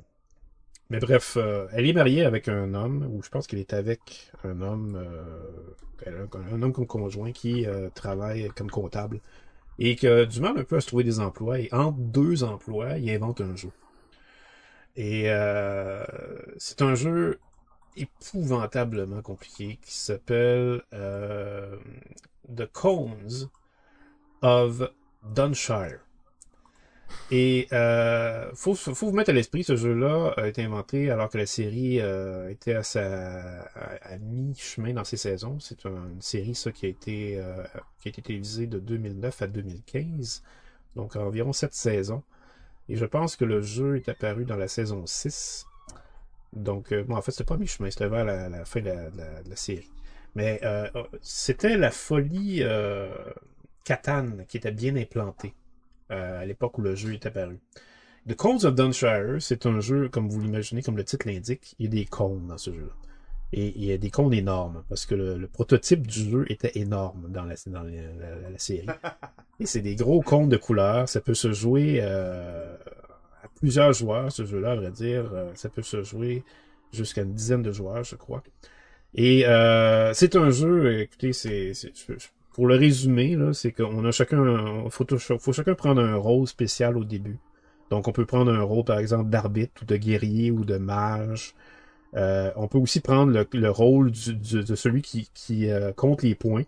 mais bref, euh, elle est mariée avec un homme, ou je pense qu'elle est avec un homme, euh, un, homme comme conjoint qui euh, travaille comme comptable et que du mal un peu à se trouver des emplois. Et entre deux emplois, il invente un jeu. Et c'est un jeu épouvantablement compliqué qui s'appelle The Cones of Dunshire. Et euh, faut, faut vous mettre à l'esprit, ce jeu-là a été inventé alors que la série euh, était à, sa, mi-chemin dans ses saisons. C'est une série ça qui a été euh, qui a été télévisée de 2009 à 2015, donc environ sept saisons. Et je pense que le jeu est apparu dans la saison 6. Donc, euh, bon, en fait, c'était pas mi-chemin, c'était vers la, fin de la, série. Mais euh, c'était la folie euh, Catane qui était bien implantée. Euh, à l'époque où le jeu est apparu. The Cones of Dunshire, c'est un jeu, comme vous l'imaginez, comme le titre l'indique, il y a des cônes dans ce jeu-là. Et il y a des cônes énormes, parce que le, prototype du jeu était énorme dans la, dans la, série. Et c'est des gros cônes de couleur. Ça peut se jouer euh, plusieurs joueurs, ce jeu-là, à vrai dire. Euh, ça peut se jouer jusqu'à une dizaine de joueurs, je crois. Et euh, c'est un jeu, écoutez, c'est, pour le résumer, c'est qu'on a chacun, faut, faut chacun prendre un rôle spécial au début. Donc, on peut prendre un rôle, par exemple, d'arbitre ou de guerrier ou de mage. Euh, on peut aussi prendre le, rôle de celui qui, compte les points.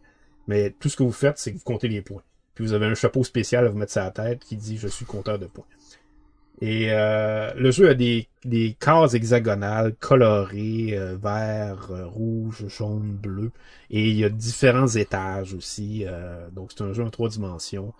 Mais tout ce que vous faites, c'est que vous comptez les points. Puis vous avez un chapeau spécial à vous mettre sur la tête qui dit je suis compteur de points. Et euh, le jeu a des, des cases hexagonales colorées, euh, vert, euh, rouge, jaune, bleu. Et il y a différents étages aussi. Donc c'est un jeu en trois dimensions.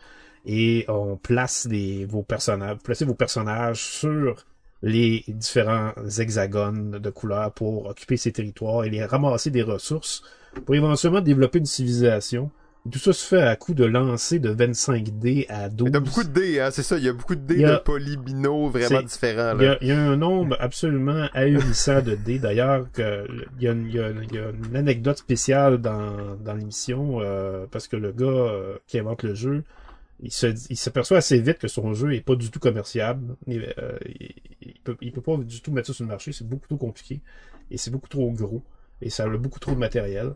Et on place des, vos personnages, placez vos personnages sur les différents hexagones de couleurs pour occuper ces territoires et les ramasser des ressources pour éventuellement développer une civilisation tout ça se fait à coup de lancer de 25 dés à 12. Il y a beaucoup de dés, hein, c'est ça. Il y a beaucoup de dés de polybinaux vraiment différents. Là. Il, y a, un nombre absolument ahurissant de dés. D'ailleurs, il y, a une, il, y a, une anecdote spéciale dans, dans l'émission euh, parce que le gars euh, qui invente le jeu, il se il s'aperçoit assez vite que son jeu est pas du tout commerciable. Il, euh, il, peut, il peut pas du tout mettre ça sur le marché. C'est beaucoup trop compliqué et c'est beaucoup trop gros et ça a beaucoup trop de matériel.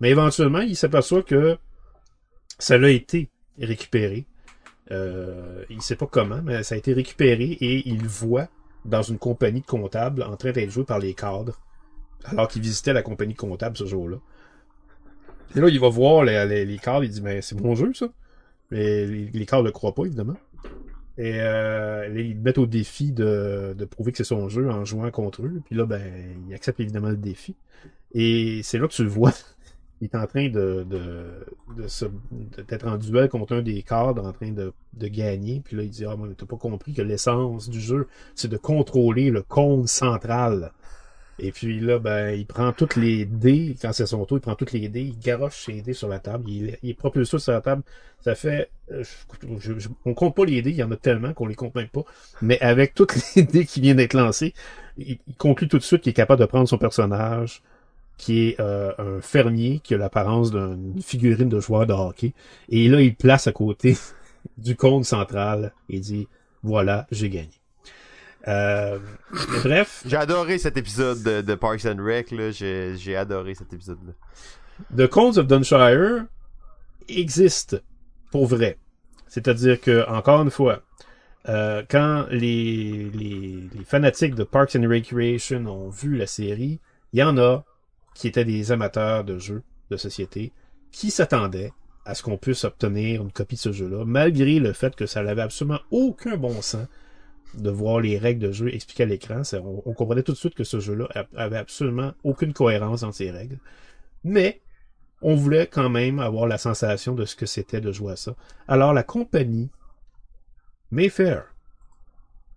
Mais éventuellement, il s'aperçoit que ça l'a été récupéré. Euh, il sait pas comment, mais ça a été récupéré et il voit dans une compagnie de comptables en train d'être joué par les cadres, alors qu'il visitait la compagnie de comptables ce jour-là. Et là, il va voir les, les, cadres, il dit, mais c'est mon jeu, ça. Mais les, cadres le croient pas, évidemment. Et euh, ils mettent au défi de, de prouver que c'est son jeu en jouant contre eux. Puis là, ben, il accepte évidemment le défi. Et c'est là que tu le vois il est en train de, de, d'être en duel contre un des cadres, en train de, de gagner. Puis là, il dit, ah, moi, t'as pas compris que l'essence du jeu, c'est de contrôler le compte central. Et puis là, ben, il prend toutes les dés, quand c'est son tour, il prend toutes les dés, il garoche ses dés sur la table, il, il propulse tout sur la table. Ça fait, euh, on compte pas les dés, il y en a tellement qu'on les compte même pas. Mais avec toutes les dés qui viennent d'être lancés, il, il conclut tout de suite qu'il est capable de prendre son personnage, qui est euh, un fermier qui a l'apparence d'une figurine de joueur de hockey. Et là, il place à côté du compte central et dit voilà, j'ai gagné. Euh, bref. J'ai adoré cet épisode de, Parks and Rec, J'ai, adoré cet épisode-là. The Cones of Dunshire existe pour vrai. C'est-à-dire que, encore une fois, euh, quand les, les, les fanatiques de Parks and Recreation ont vu la série, il y en a qui étaient des amateurs de jeux de société, qui s'attendaient à ce qu'on puisse obtenir une copie de ce jeu-là, malgré le fait que ça n'avait absolument aucun bon sens de voir les règles de jeu expliquées à l'écran. On, comprenait tout de suite que ce jeu-là avait absolument aucune cohérence dans ses règles. Mais on voulait quand même avoir la sensation de ce que c'était de jouer à ça. Alors la compagnie Mayfair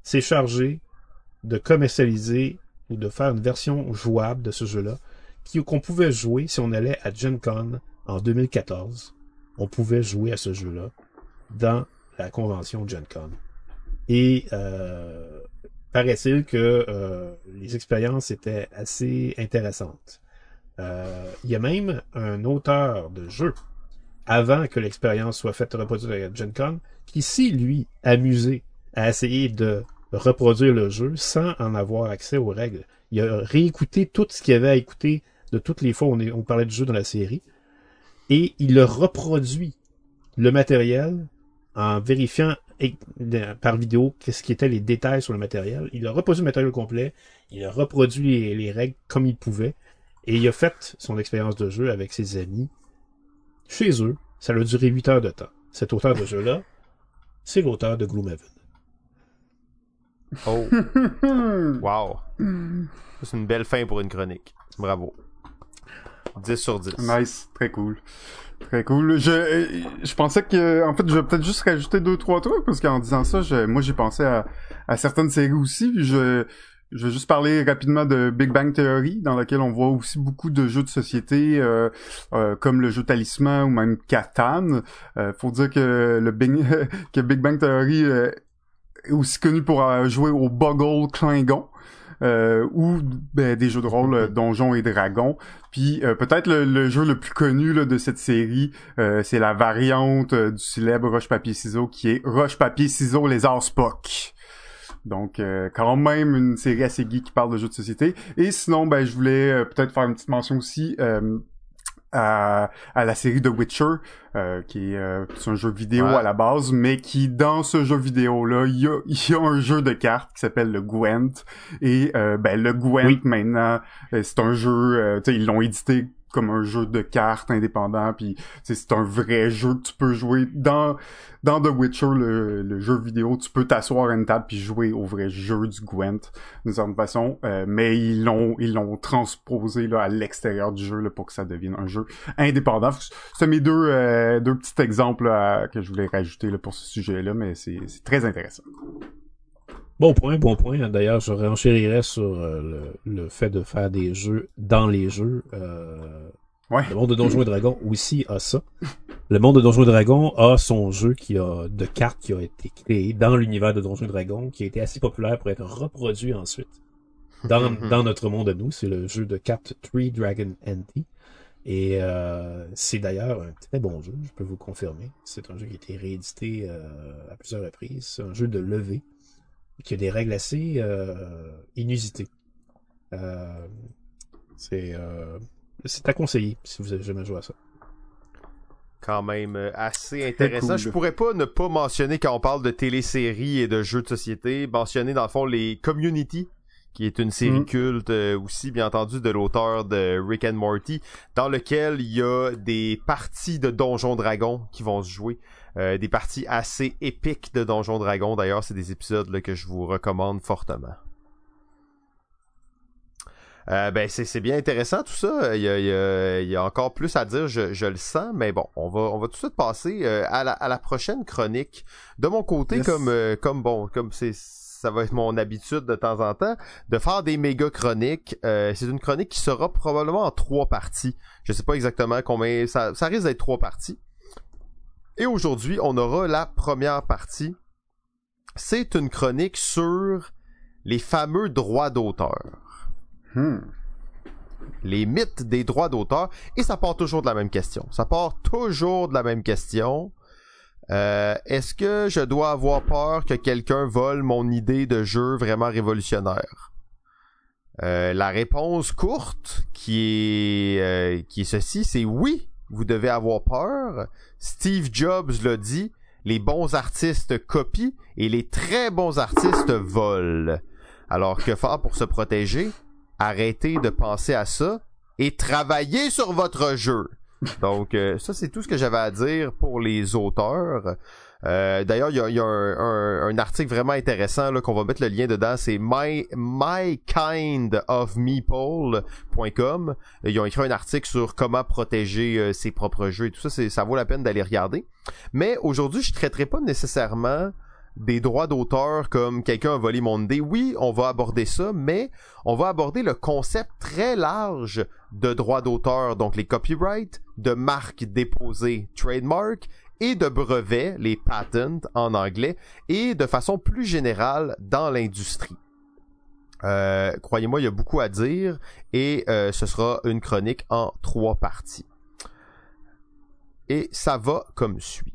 s'est chargée de commercialiser ou de faire une version jouable de ce jeu-là qu'on pouvait jouer si on allait à Gen Con en 2014. On pouvait jouer à ce jeu-là dans la convention Gen Con. Et euh, paraît-il que euh, les expériences étaient assez intéressantes. Euh, il y a même un auteur de jeu, avant que l'expérience soit faite reproduire à Gen Con, qui s'est, lui, amusé à essayer de reproduire le jeu sans en avoir accès aux règles. Il a réécouté tout ce qu'il avait à écouter de toutes les fois où on, on parlait du jeu dans la série. Et il a reproduit le matériel en vérifiant par vidéo qu'est-ce qui étaient les détails sur le matériel. Il a reproduit le matériel complet, il a reproduit les, règles comme il pouvait, et il a fait son expérience de jeu avec ses amis chez eux. Ça a duré 8 heures de temps. Cet auteur de jeu-là, c'est l'auteur de Gloomhaven. Oh. wow. C'est une belle fin pour une chronique. Bravo. 10 sur 10. Nice. Très cool. Très cool. Je, je pensais que, en fait, je vais peut-être juste rajouter deux, trois trucs, parce qu'en disant ça, je, moi, j'ai pensé à, à certaines séries aussi, je, je vais juste parler rapidement de Big Bang Theory, dans laquelle on voit aussi beaucoup de jeux de société, euh, euh, comme le jeu Talisman ou même Catan. Euh, faut dire que le Big, que Big Bang Theory euh, est aussi connu pour jouer au Boggle Klingon euh, ou ben, des jeux de rôle euh, Donjons et Dragons. Puis euh, peut-être le, jeu le plus connu là, de cette série, euh, c'est la variante du célèbre Roche Papier Ciseaux qui est Roche Papier Ciseaux les Spock. Donc quand même une série assez geek qui parle de jeux de société. Et sinon, ben je voulais peut-être faire une petite mention aussi à, à, la série The Witcher, euh, qui est, euh, un jeu vidéo à la base, mais qui dans ce jeu vidéo là, il y a, y a un jeu de cartes qui s'appelle le Gwent. Et euh, ben le Gwent maintenant, euh, c'est un jeu, ils l'ont édité comme un jeu de cartes indépendant puis c'est un vrai jeu que tu peux jouer. Dans The Witcher le, jeu vidéo tu peux t'asseoir à une table puis jouer au vrai jeu du Gwent d'une certaine façon. Euh, mais ils l'ont transposé à l'extérieur du jeu pour que ça devienne un jeu indépendant. C'est mes deux euh, deux petits exemples que je voulais rajouter pour ce sujet là mais c'est très intéressant Bon point, bon point. D'ailleurs, je renchérirais sur euh, le, fait de faire des jeux dans les jeux. Euh, ouais. Le monde de Donjons et Dragons aussi a ça. Le monde de Donjons et Dragons a son jeu qui a de cartes qui a été créé dans l'univers de Donjons et Dragons, qui a été assez populaire pour être reproduit ensuite dans, dans notre monde à nous. C'est le jeu de cartes Three Dragon Anti. Et euh, c'est d'ailleurs un très bon jeu, je peux vous confirmer. C'est un jeu qui a été réédité à plusieurs reprises. C'est un jeu de levée qui a des règles assez euh, inusitées. Euh, c'est euh, c'est à conseiller si vous avez jamais joué à ça. Quand même assez intéressant. Je pourrais pas ne pas mentionner quand on parle de téléséries et de jeux de société, mentionner dans le fond les Community, qui est une série mm. culte aussi, bien entendu, de l'auteur de Rick and Morty, dans lequel il y a des parties de Donjons Dragons qui vont se jouer. Euh, des parties assez épiques de Donjon Dragon. D'ailleurs, c'est des épisodes là, que je vous recommande fortement. Euh, ben c'est bien intéressant tout ça. Il y, a, encore plus à dire, je, le sens, mais bon, on va on va tout de suite passer euh, à, la, prochaine chronique. De mon côté, comme comme bon, comme c'est ça va être mon habitude de temps en temps de faire des méga chroniques. c'est une chronique qui sera probablement en trois parties. Je sais pas exactement combien ça, ça risque d'être trois parties. Et aujourd'hui, on aura la première partie. C'est une chronique sur les fameux droits d'auteur. Hmm. Les mythes des droits d'auteur. Et ça part toujours de la même question. Ça part toujours de la même question. Euh, est-ce que je dois avoir peur que quelqu'un vole mon idée de jeu vraiment révolutionnaire? Euh, la réponse courte qui est, euh, qui est ceci, c'est oui, vous devez avoir peur. Steve Jobs l'a dit, les bons artistes copient et les très bons artistes volent. Alors que faire pour se protéger? Arrêtez de penser à ça et travaillez sur votre jeu. Donc euh, ça c'est tout ce que j'avais à dire pour les auteurs. Euh, d'ailleurs, il y a, un, article vraiment intéressant qu'on va mettre le lien dedans. C'est my. Ils ont écrit un article sur comment protéger euh, ses propres jeux et tout ça. Ça vaut la peine d'aller regarder. Mais aujourd'hui, je traiterai pas nécessairement des droits d'auteur comme quelqu'un a volé mon idée, oui, on va aborder ça, mais on va aborder le concept très large de droits d'auteur, donc les copyrights, de marques déposées, trademark, et de brevets, les patents en anglais, et de façon plus générale dans l'industrie. Euh, croyez-moi, il y a beaucoup à dire et euh, ce sera une chronique en trois parties. Et ça va comme suit.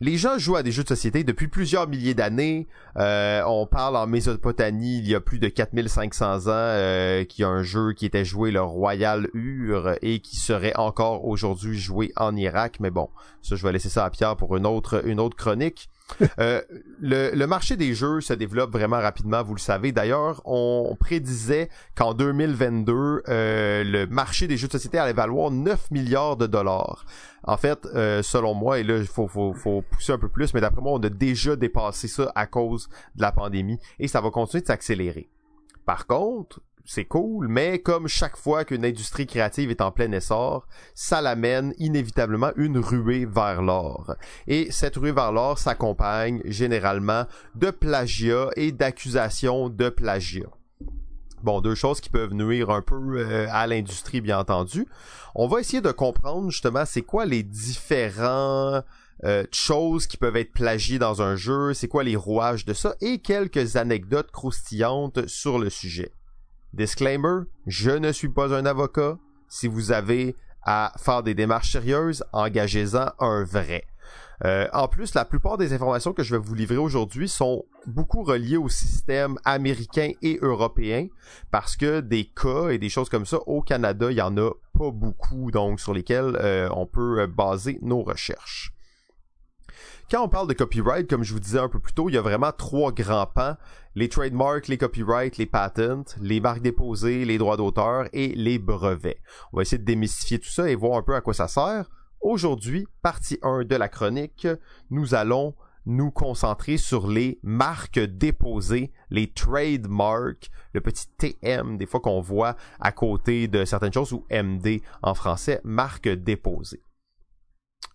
Les gens jouent à des jeux de société depuis plusieurs milliers d'années. Euh, on parle en Mésopotamie il y a plus de 4500 ans euh, qu'il y a un jeu qui était joué le Royal Ur et qui serait encore aujourd'hui joué en Irak. Mais bon, ça je vais laisser ça à Pierre pour une autre une autre chronique. Euh, le, marché des jeux se développe vraiment rapidement, vous le savez. D'ailleurs, on prédisait qu'en 2022, euh, le marché des jeux de société allait valoir 9 milliards de dollars. En fait, euh, selon moi, et là, il faut, faut, faut pousser un peu plus, mais d'après moi, on a déjà dépassé ça à cause de la pandémie et ça va continuer de s'accélérer. Par contre, c'est cool, mais comme chaque fois qu'une industrie créative est en plein essor, ça l'amène inévitablement une ruée vers l'or. Et cette ruée vers l'or s'accompagne généralement de plagiat et d'accusations de plagiat. Bon, deux choses qui peuvent nuire un peu euh, à l'industrie, bien entendu. On va essayer de comprendre justement c'est quoi les différents euh, choses qui peuvent être plagiées dans un jeu, c'est quoi les rouages de ça, et quelques anecdotes croustillantes sur le sujet. Disclaimer, je ne suis pas un avocat. Si vous avez à faire des démarches sérieuses, engagez-en un vrai. Euh, en plus, la plupart des informations que je vais vous livrer aujourd'hui sont beaucoup reliées au système américain et européen parce que des cas et des choses comme ça au Canada, il y en a pas beaucoup donc sur lesquels euh, on peut baser nos recherches. Quand on parle de copyright, comme je vous disais un peu plus tôt, il y a vraiment trois grands pans. Les trademarks, les copyrights, les patents, les marques déposées, les droits d'auteur et les brevets. On va essayer de démystifier tout ça et voir un peu à quoi ça sert. Aujourd'hui, partie 1 de la chronique, nous allons nous concentrer sur les marques déposées, les trademarks, le petit TM des fois qu'on voit à côté de certaines choses ou MD en français, marque déposée.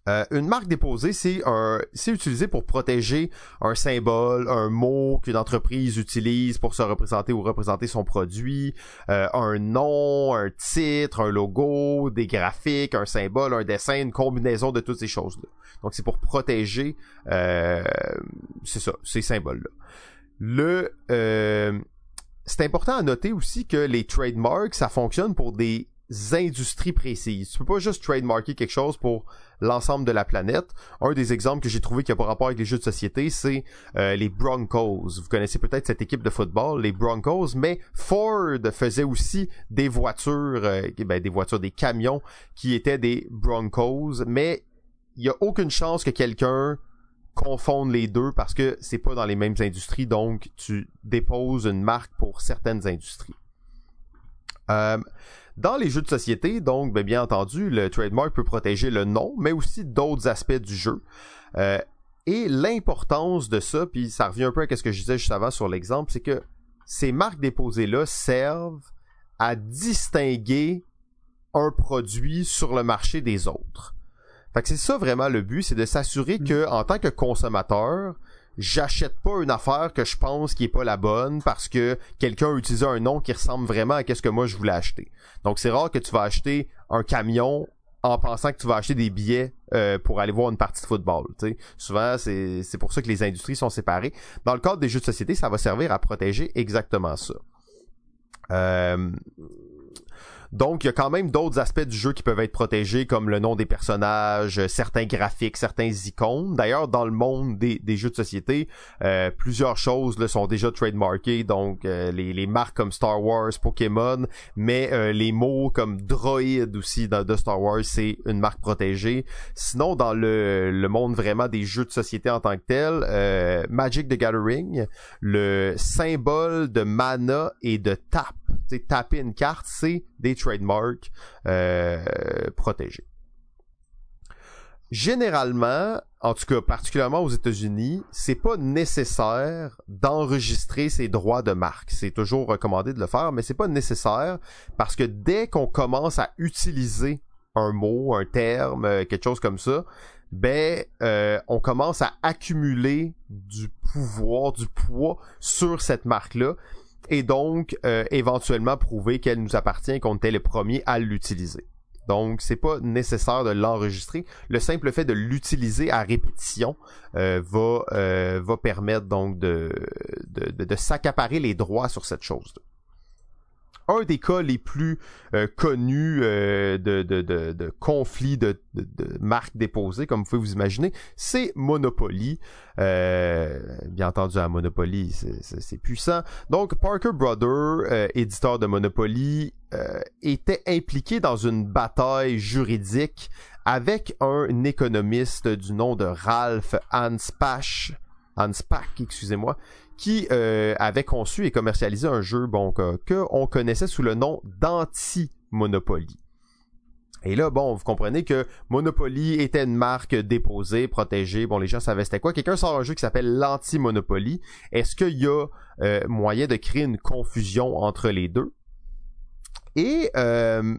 Euh, une marque déposée, c'est un, c'est utilisé pour protéger un symbole, un mot qu'une entreprise utilise pour se représenter ou représenter son produit, euh, un nom, un titre, un logo, des graphiques, un symbole, un dessin, une combinaison de toutes ces choses-là. Donc c'est pour protéger, euh, c'est ça, ces symboles-là. Le, c'est important à noter aussi que les trademarks, ça fonctionne pour des industries précises. Tu peux pas juste trademarker quelque chose pour l'ensemble de la planète. Un des exemples que j'ai trouvé qui a pas rapport avec les jeux de société, c'est euh, les Broncos. Vous connaissez peut-être cette équipe de football, les Broncos, mais Ford faisait aussi des voitures, euh, ben, des voitures, des camions qui étaient des Broncos, mais il y a aucune chance que quelqu'un confonde les deux parce que c'est pas dans les mêmes industries, donc tu déposes une marque pour certaines industries. Euh, dans les jeux de société, donc, ben, bien entendu, le trademark peut protéger le nom, mais aussi d'autres aspects du jeu. Euh, et l'importance de ça, puis ça revient un peu à ce que je disais juste avant sur l'exemple, c'est que ces marques déposées-là servent à distinguer un produit sur le marché des autres. Fait que c'est ça vraiment le but, c'est de s'assurer mm. que en tant que consommateur, j'achète pas une affaire que je pense qui est pas la bonne parce que quelqu'un a utilisé un nom qui ressemble vraiment à ce que moi je voulais acheter. Donc c'est rare que tu vas acheter un camion en pensant que tu vas acheter des billets euh, pour aller voir une partie de football. Souvent, c'est pour ça que les industries sont séparées. Dans le cadre des jeux de société, ça va servir à protéger exactement ça. Euh, donc, il y a quand même d'autres aspects du jeu qui peuvent être protégés, comme le nom des personnages, euh, certains graphiques, certains icônes. D'ailleurs, dans le monde des, jeux de société, euh, plusieurs choses là, sont déjà trademarkées, donc euh, les, marques comme Star Wars, Pokémon, mais les mots comme droïde aussi de Star Wars, c'est une marque protégée. Sinon, dans le, le monde vraiment des jeux de société en tant que tel, Magic the Gathering, le symbole de mana et de tap taper une carte, c'est des trademarks euh, protégés. Généralement, en tout cas particulièrement aux États-Unis, c'est pas nécessaire d'enregistrer ses droits de marque. C'est toujours recommandé de le faire, mais c'est pas nécessaire parce que dès qu'on commence à utiliser un mot, un terme, euh, quelque chose comme ça, ben euh, on commence à accumuler du pouvoir, du poids sur cette marque-là et donc euh, éventuellement prouver qu'elle nous appartient, qu'on était les premiers à l'utiliser. Donc, c'est pas nécessaire de l'enregistrer. Le simple fait de l'utiliser à répétition euh, va, euh, va permettre donc de, de, de, de s'accaparer les droits sur cette chose-là un des cas les plus euh, connus euh, de, de, de, de conflits de, marques déposées, comme vous pouvez vous imaginer, c'est Monopoly. Euh, bien entendu, à Monopoly, c'est puissant. Donc, Parker Brother, éditeur de Monopoly, était impliqué dans une bataille juridique avec un économiste du nom de Ralph Anspach, Anspach, excusez-moi, qui euh, avait conçu et commercialisé un jeu bon, que, on connaissait sous le nom d'Anti-Monopoly. Et là, bon, vous comprenez que Monopoly était une marque déposée, protégée. Bon, les gens savaient c'était quoi. Quelqu'un sort un jeu qui s'appelle l'anti-Monopoly. Est-ce qu'il y a euh, moyen de créer une confusion entre les deux? Et euh,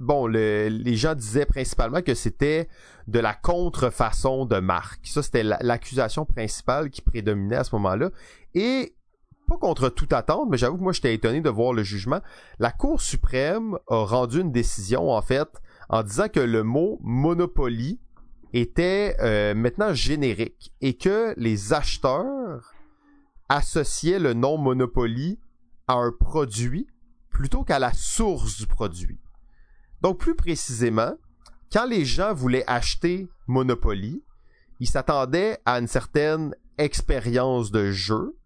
bon, les gens disaient principalement que c'était de la contrefaçon de marque. Ça, c'était l'accusation principale qui prédominait à ce moment-là. Et pas contre toute attente, mais j'avoue que moi j'étais étonné de voir le jugement. La Cour suprême a rendu une décision en fait en disant que le mot monopoly était euh, maintenant générique et que les acheteurs associaient le nom monopoly à un produit plutôt qu'à la source du produit. Donc plus précisément, quand les gens voulaient acheter Monopoly, ils s'attendaient à une certaine expérience de jeu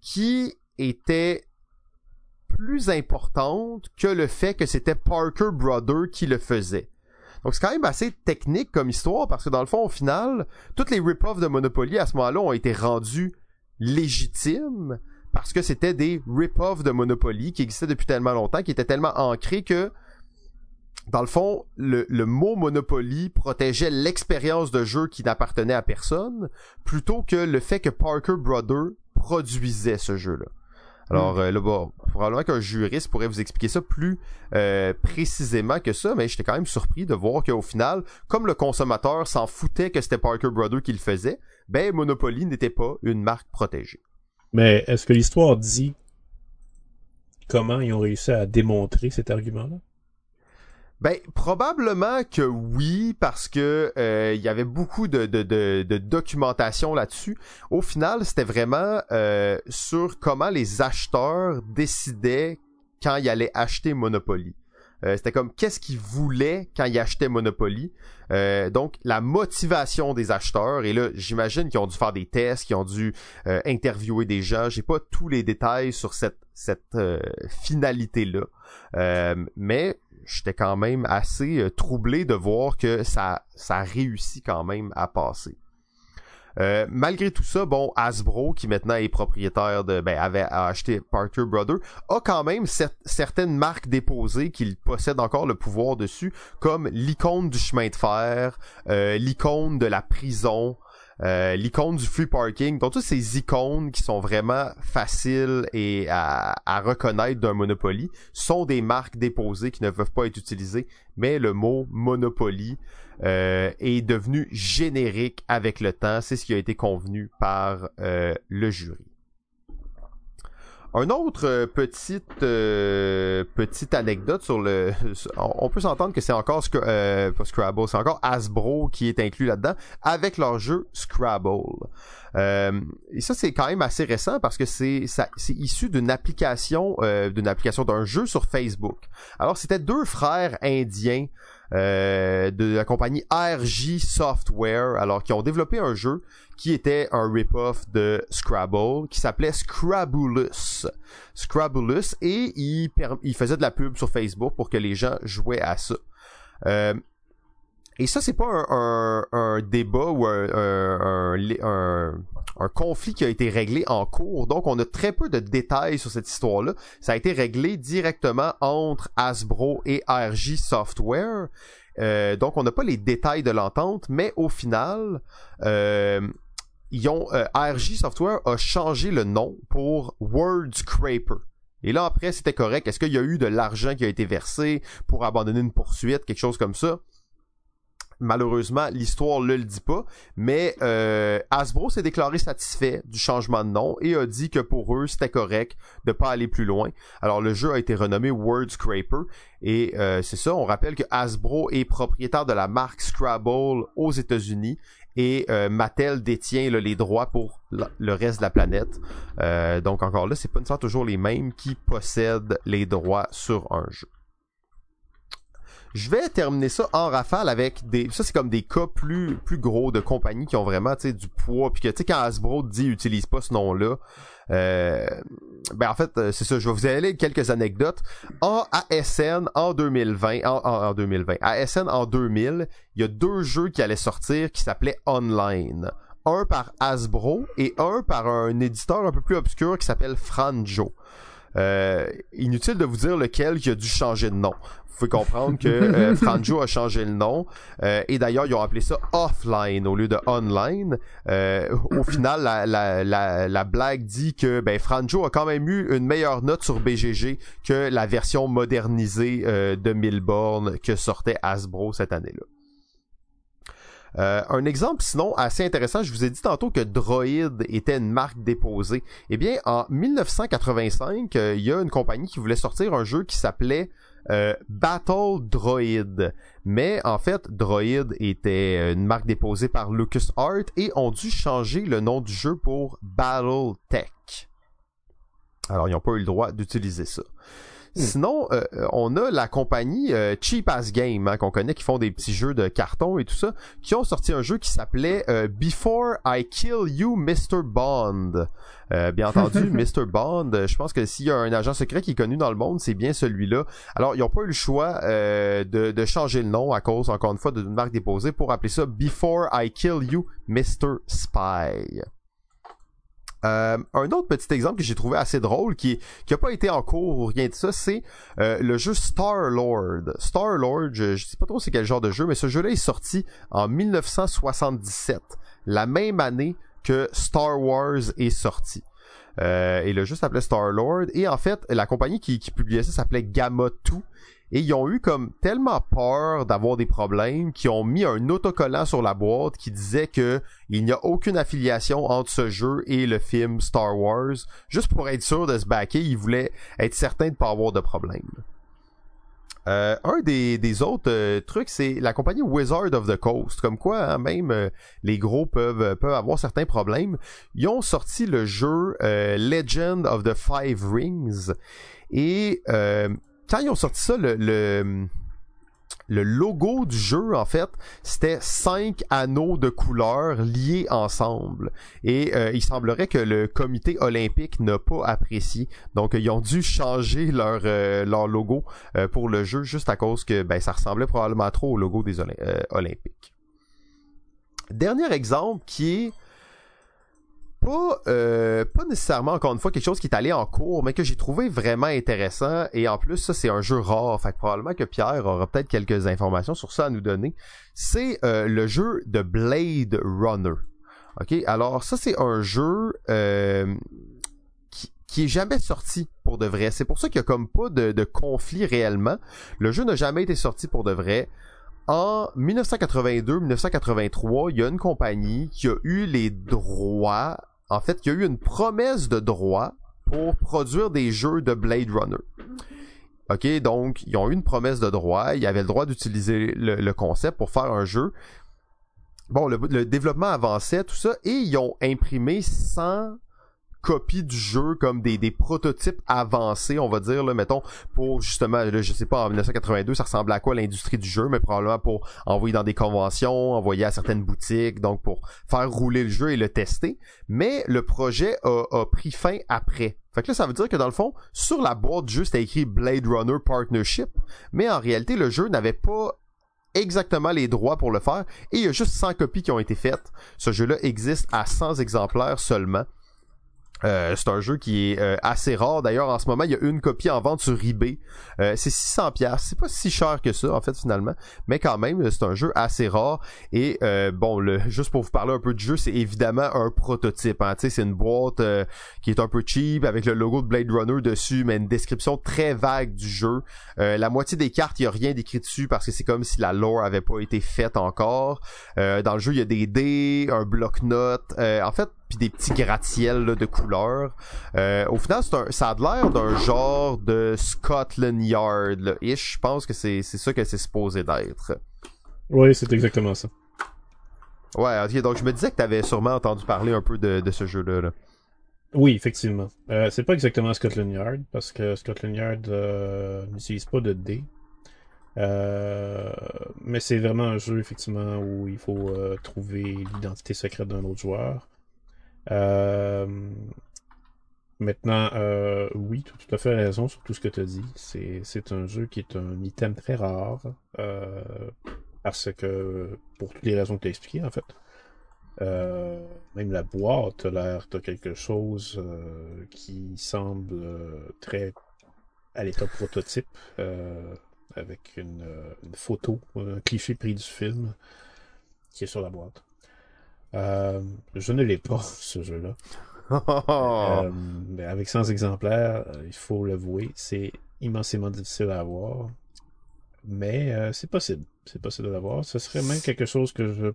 qui était plus importante que le fait que c'était Parker Brother qui le faisait. Donc c'est quand même assez technique comme histoire parce que dans le fond au final, toutes les rip-offs de Monopoly à ce moment-là ont été rendus légitimes parce que c'était des rip-offs de Monopoly qui existaient depuis tellement longtemps, qui étaient tellement ancrés que dans le fond, le, mot Monopoly protégeait l'expérience de jeu qui n'appartenait à personne, plutôt que le fait que Parker Brother produisait ce jeu-là. Alors hmm. euh, là, bon, probablement qu'un juriste pourrait vous expliquer ça plus euh, précisément que ça, mais j'étais quand même surpris de voir qu'au final, comme le consommateur s'en foutait que c'était Parker Brother qui le faisait, ben Monopoly n'était pas une marque protégée. Mais est-ce que l'histoire dit comment ils ont réussi à démontrer cet argument-là? Ben probablement que oui parce que euh, il y avait beaucoup de, de, de, documentation là-dessus. Au final, c'était vraiment euh, sur comment les acheteurs décidaient quand ils allaient acheter Monopoly. Euh, c'était comme qu'est-ce qu'ils voulaient quand ils achetaient Monopoly? donc la motivation des acheteurs. Et là, j'imagine qu'ils ont dû faire des tests, qu'ils ont dû interviewer des gens. J'ai pas tous les détails sur cette cette finalité là, mais j'étais quand même assez euh, troublé de voir que ça, ça réussit quand même à passer. Euh, malgré tout ça, bon, Hasbro, qui maintenant est propriétaire de, ben, avait acheté Parker Brother, a quand même certaines marques déposées qu'il possède encore le pouvoir dessus, comme l'icône du chemin de fer, euh, l'icône de la prison, euh, l'icône du free parking, donc toutes ces icônes qui sont vraiment faciles et à, reconnaître d'un Monopoly sont des marques déposées qui ne peuvent pas être utilisées, mais le mot Monopoly euh, est devenu générique avec le temps, c'est ce qui a été convenu par euh, le jury. Un autre euh, petite euh, petite anecdote sur le, on peut s'entendre que c'est encore euh, pas Scrabble, c'est encore Hasbro qui est inclus là-dedans avec leur jeu Scrabble. et ça c'est quand même assez récent parce que c'est issu d'une application d'une application d'un jeu sur Facebook. Alors c'était deux frères indiens euh, de la compagnie ARJ Software, alors qui ont développé un jeu qui était un rip-off de Scrabble, qui s'appelait Scrabulous. Scrabulous, et il, faisait de la pub sur Facebook pour que les gens jouaient à ça. Euh, et ça, c'est pas un, débat ou un, conflit qui a été réglé en cours. Donc, on a très peu de détails sur cette histoire-là. Ça a été réglé directement entre Hasbro et ARJ Software. Euh, donc, on n'a pas les détails de l'entente, mais au final, euh, ils ont, euh, ARJ Software a changé le nom pour Word Scraper. Et là, après, c'était correct. Est-ce qu'il y a eu de l'argent qui a été versé pour abandonner une poursuite, quelque chose comme ça? Malheureusement, l'histoire ne le dit pas, mais euh, Hasbro s'est déclaré satisfait du changement de nom et a dit que pour eux, c'était correct de pas aller plus loin. Alors le jeu a été renommé Word Scraper et euh, c'est ça, on rappelle que Hasbro est propriétaire de la marque Scrabble aux États-Unis et euh, Mattel détient les droits pour le reste de la planète. Euh, donc encore là, c'est pas toujours les mêmes qui possèdent les droits sur un jeu. Je vais terminer ça en rafale avec des. Ça, c'est comme des cas plus, plus gros de compagnies qui ont vraiment du poids. Puis que, tu sais, quand Hasbro dit utilise pas ce nom-là, euh, ben en fait, euh, c'est ça. Je vais vous aller quelques anecdotes. En ASN en 2020, en, en, 2020, ASN en 2000, il y a deux jeux qui allaient sortir qui s'appelaient Online. Un par Hasbro et un par un éditeur un peu plus obscur qui s'appelle Franjo. Euh, inutile de vous dire lequel qui a dû changer de nom vous pouvez comprendre que euh, Franjo a changé le nom. Euh, et d'ailleurs, ils ont appelé ça offline au lieu de online. Euh, au final, la, la, la, blague dit que ben, Franjo a quand même eu une meilleure note sur BGG que la version modernisée de Milborn que sortait Hasbro cette année-là. Un exemple sinon assez intéressant, je vous ai dit tantôt que Droid était une marque déposée. Eh bien, en 1985, il y a une compagnie qui voulait sortir un jeu qui s'appelait euh, Battle Droid. Mais en fait, Droid était une marque déposée par LucasArts et ont dû changer le nom du jeu pour Battle Tech. Alors, ils n'ont pas eu le droit d'utiliser ça. Hmm. Sinon, euh, on a la compagnie euh, Cheap As Game hein, qu'on connaît, qui font des petits jeux de carton et tout ça, qui ont sorti un jeu qui s'appelait euh, Before I Kill You, Mr. Bond. bien entendu, Mr. Bond, je pense que s'il y a un agent secret qui est connu dans le monde, c'est bien celui-là. Alors, ils n'ont pas eu le choix de, de, changer le nom à cause, encore une fois, d'une marque déposée pour appeler ça Before I Kill You, Mr. Spy. Euh, un autre petit exemple que j'ai trouvé assez drôle, qui qui a pas été en cours ou rien de ça, c'est euh, le jeu Star Lord. Star Lord, je, je sais pas trop c'est quel genre de jeu, mais ce jeu-là est sorti en 1977, la même année que Star Wars est sorti. Euh, et le jeu s'appelait Star Lord. Et en fait, la compagnie qui, qui publiait ça s'appelait Gamma 2. Et ils ont eu comme tellement peur d'avoir des problèmes qu'ils ont mis un autocollant sur la boîte qui disait que il n'y a aucune affiliation entre ce jeu et le film Star Wars. Juste pour être sûr de se backer, ils voulaient être certains de ne pas avoir de problème. Euh, un des, autres euh, trucs, c'est la compagnie Wizard of the Coast. Comme quoi, hein, même euh, les gros peuvent, peuvent avoir certains problèmes. Ils ont sorti le jeu Legend of the Five Rings. Et quand ils ont sorti ça, le, logo du jeu, en fait, c'était cinq anneaux de couleurs liés ensemble. Et euh, il semblerait que le comité olympique n'a pas apprécié. Donc, ils ont dû changer leur, euh, logo euh, pour le jeu juste à cause que ben, ça ressemblait probablement trop au logo des Olympiques. Dernier exemple qui est pas, euh, pas nécessairement, encore une fois, quelque chose qui est allé en cours, mais que j'ai trouvé vraiment intéressant. Et en plus, ça, c'est un jeu rare. Fait que probablement que Pierre aura peut-être quelques informations sur ça à nous donner. C'est euh, le jeu de Blade Runner. OK? Alors, ça, c'est un jeu euh, qui, qui est jamais sorti pour de vrai. C'est pour ça qu'il y a comme pas de, de conflit réellement. Le jeu n'a jamais été sorti pour de vrai. En 1982-1983, il y a une compagnie qui a eu les droits en fait, il y a eu une promesse de droit pour produire des jeux de Blade Runner. OK, donc ils ont eu une promesse de droit, ils avaient le droit d'utiliser le, concept pour faire un jeu. Bon, le, le, développement avançait, tout ça, et ils ont imprimé 100 copies du jeu comme des, prototypes avancés, on va dire, là, mettons, pour justement, là, je sais pas, en 1982, ça ressemblait à quoi l'industrie du jeu, mais probablement pour envoyer dans des conventions, envoyer à certaines boutiques, donc pour faire rouler le jeu et le tester. Mais le projet a, a pris fin après. Fait que là, ça veut dire que dans le fond, sur la boîte du jeu, c'était écrit Blade Runner Partnership, mais en réalité, le jeu n'avait pas exactement les droits pour le faire et il y a juste 100 copies qui ont été faites. Ce jeu-là existe à 100 exemplaires seulement. Euh, c'est un jeu qui est euh, assez rare. D'ailleurs, en ce moment, il y a une copie en vente sur eBay. Euh, c'est 600 pièces. C'est pas si cher que ça, en fait, finalement. Mais quand même, c'est un jeu assez rare. Et bon, le, juste pour vous parler un peu du jeu, c'est évidemment un prototype. Hein. C'est une boîte qui est un peu cheap avec le logo de Blade Runner dessus, mais une description très vague du jeu. la moitié des cartes, il y a rien d'écrit dessus parce que c'est comme si la lore avait pas été faite encore. dans le jeu, il y a des dés, un bloc-notes. en fait, puis des petits gratte-ciels de couleurs. Euh, au final, un, ça a l'air d'un genre de Scotland Yard là, ish. Je pense que c'est ça que c'est supposé d'être. Oui, c'est exactement ça. Ouais, ok, donc je me disais que tu avais sûrement entendu parler un peu de, de ce jeu-là. Oui, effectivement. Euh, c'est pas exactement Scotland Yard, parce que Scotland Yard euh, n'utilise pas de dés. Euh, mais c'est vraiment un jeu, effectivement, où il faut trouver l'identité secrète d'un autre joueur. Euh, maintenant, euh, oui, tu as tout à fait raison sur tout ce que tu as dit. C'est un jeu qui est un item très rare. Euh, parce que, pour toutes les raisons que tu as expliquées, en fait. Même la boîte a l'air de quelque chose qui semble très à l'état prototype, avec une, photo, un cliché pris du film qui est sur la boîte. Euh, je ne l'ai pas, ce jeu-là. euh, mais avec 100 exemplaires, euh, il faut l'avouer, c'est immensément difficile à avoir. Mais c'est possible. C'est possible de l'avoir. Ce serait même quelque chose que je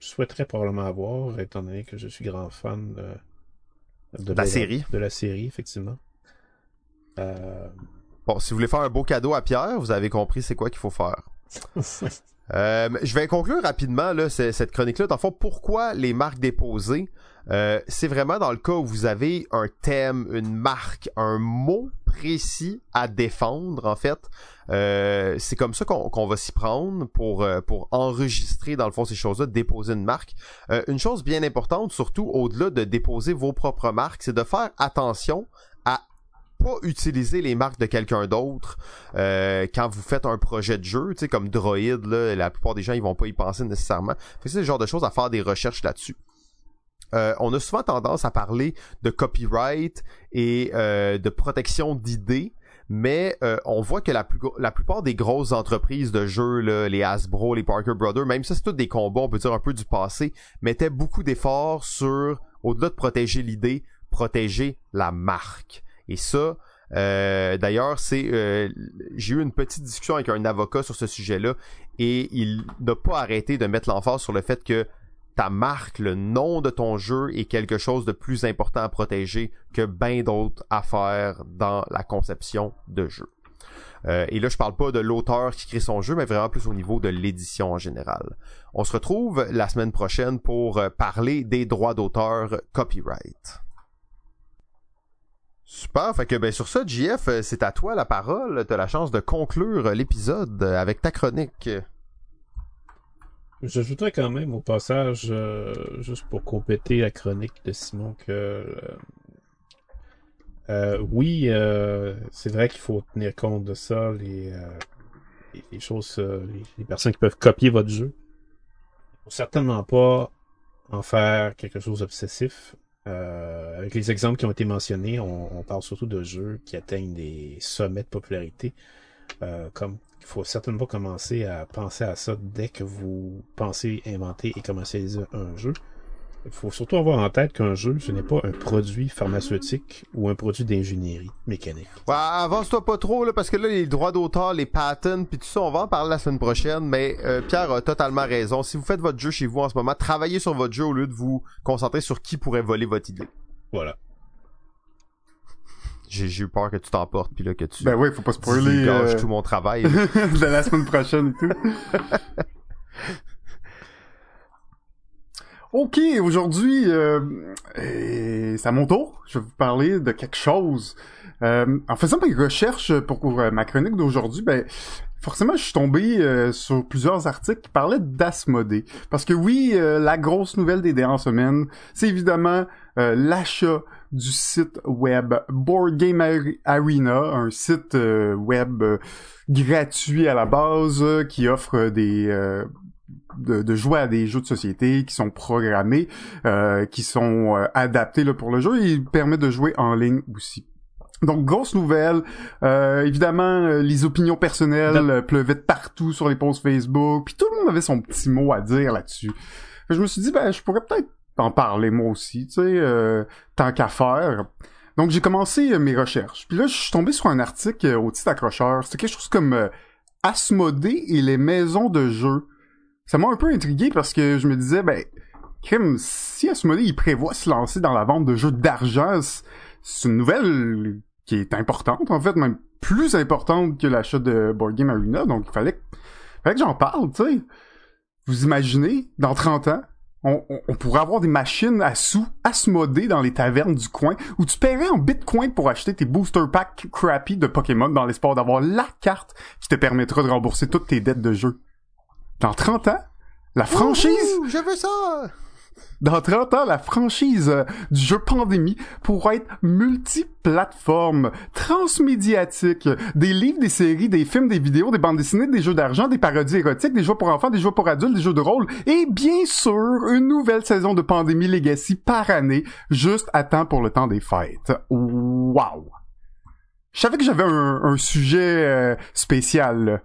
souhaiterais probablement avoir, étant donné que je suis grand fan de, de la série. De la série, effectivement. Bon, si vous voulez faire un beau cadeau à Pierre, vous avez compris c'est quoi qu'il faut faire. Euh, je vais conclure rapidement là, cette chronique-là. Dans le fond, pourquoi les marques déposées euh, C'est vraiment dans le cas où vous avez un thème, une marque, un mot précis à défendre. En fait, euh, c'est comme ça qu'on va s'y prendre pour pour enregistrer dans le fond ces choses-là, déposer une marque. une chose bien importante, surtout au-delà de déposer vos propres marques, c'est de faire attention pas utiliser les marques de quelqu'un d'autre euh, quand vous faites un projet de jeu, tu sais comme Droid là, la plupart des gens ils vont pas y penser nécessairement. c'est le genre de choses à faire des recherches là-dessus. Euh, on a souvent tendance à parler de copyright et euh, de protection d'idées, mais on voit que la, la plupart des grosses entreprises de jeux, là, les Hasbro, les Parker Brothers, même ça c'est tous des combats, on peut dire un peu du passé, mettaient beaucoup d'efforts sur, au-delà de protéger l'idée, protéger la marque. Et ça, euh, d'ailleurs, c'est euh, j'ai eu une petite discussion avec un avocat sur ce sujet-là et il n'a pas arrêté de mettre l'emphase sur le fait que ta marque, le nom de ton jeu est quelque chose de plus important à protéger que bien d'autres affaires dans la conception de jeu. Euh, et là, je parle pas de l'auteur qui crée son jeu, mais vraiment plus au niveau de l'édition en général. On se retrouve la semaine prochaine pour parler des droits d'auteur copyright. Super, fait que ben sur ça, JF, euh, c'est à toi la parole. T'as la chance de conclure l'épisode avec ta chronique. J'ajouterais quand même au passage, euh, juste pour compléter la chronique de Simon, que euh, oui, c'est vrai qu'il faut tenir compte de ça, les, choses, les, personnes qui peuvent copier votre jeu. Faut certainement pas en faire quelque chose d'obsessif. Euh, avec les exemples qui ont été mentionnés, on, parle surtout de jeux qui atteignent des sommets de popularité. Euh, comme il faut certainement commencer à penser à ça dès que vous pensez inventer et commercialiser un jeu. Il faut surtout avoir en tête qu'un jeu, ce n'est pas un produit pharmaceutique ou un produit d'ingénierie mécanique. Ouais, avance-toi pas trop, là, parce que là, les droits d'auteur, les patents, puis tout ça, on va en parler la semaine prochaine, mais euh, Pierre a totalement raison. Si vous faites votre jeu chez vous en ce moment, travaillez sur votre jeu au lieu de vous concentrer sur qui pourrait voler votre idée. Voilà. J'ai eu peur que tu t'emportes, puis là, que tu... Ben oui, faut pas spoiler... Euh... tout mon travail. de la semaine prochaine et tout. Ok, aujourd'hui, euh, c'est à mon tour. Je vais vous parler de quelque chose. Euh, en faisant mes recherches pour, euh, ma chronique d'aujourd'hui, ben forcément, je suis tombé euh, sur plusieurs articles qui parlaient d'Asmodée. Parce que oui, la grosse nouvelle des dernières semaines, c'est évidemment l'achat du site web Board Game Arena, un site web gratuit à la base qui offre des de, jouer à des jeux de société qui sont programmés, euh, qui sont euh, adaptés là, pour le jeu, et il permet de jouer en ligne aussi. Donc, grosse nouvelle. Euh, évidemment, les opinions personnelles pleuvaient partout sur les posts Facebook, puis tout le monde avait son petit mot à dire là-dessus. Je me suis dit, ben, je pourrais peut-être en parler moi aussi, tu sais, tant qu'à faire. Donc, j'ai commencé mes recherches. Puis là, je suis tombé sur un article au titre accrocheur. C'était quelque chose comme Asmodée et les maisons de jeu ça m'a un peu intrigué parce que je me disais, ben, Kim, si Asmodee, il prévoit se lancer dans la vente de jeux d'argent, c'est une nouvelle qui est importante, en fait, même plus importante que l'achat de Board Game Arena, donc il fallait, fallait que j'en parle, tu sais. Vous imaginez, dans 30 ans, on, on, pourrait avoir des machines à sous Asmodée dans les tavernes du coin où tu paierais en bitcoin pour acheter tes booster packs crappy de Pokémon dans l'espoir d'avoir la carte qui te permettra de rembourser toutes tes dettes de jeu dans 30 ans, la franchise... je veux ça! Dans 30 ans, la franchise euh, du jeu Pandémie pourra être multiplateforme, transmédiatique, des livres, des séries, des films, des vidéos, des bandes dessinées, des jeux d'argent, des parodies érotiques, des jeux pour enfants, des jeux pour adultes, des jeux de rôle, et bien sûr, une nouvelle saison de Pandémie Legacy par année, juste à temps pour le temps des fêtes. Wow! Je savais que j'avais un, sujet euh, spécial, là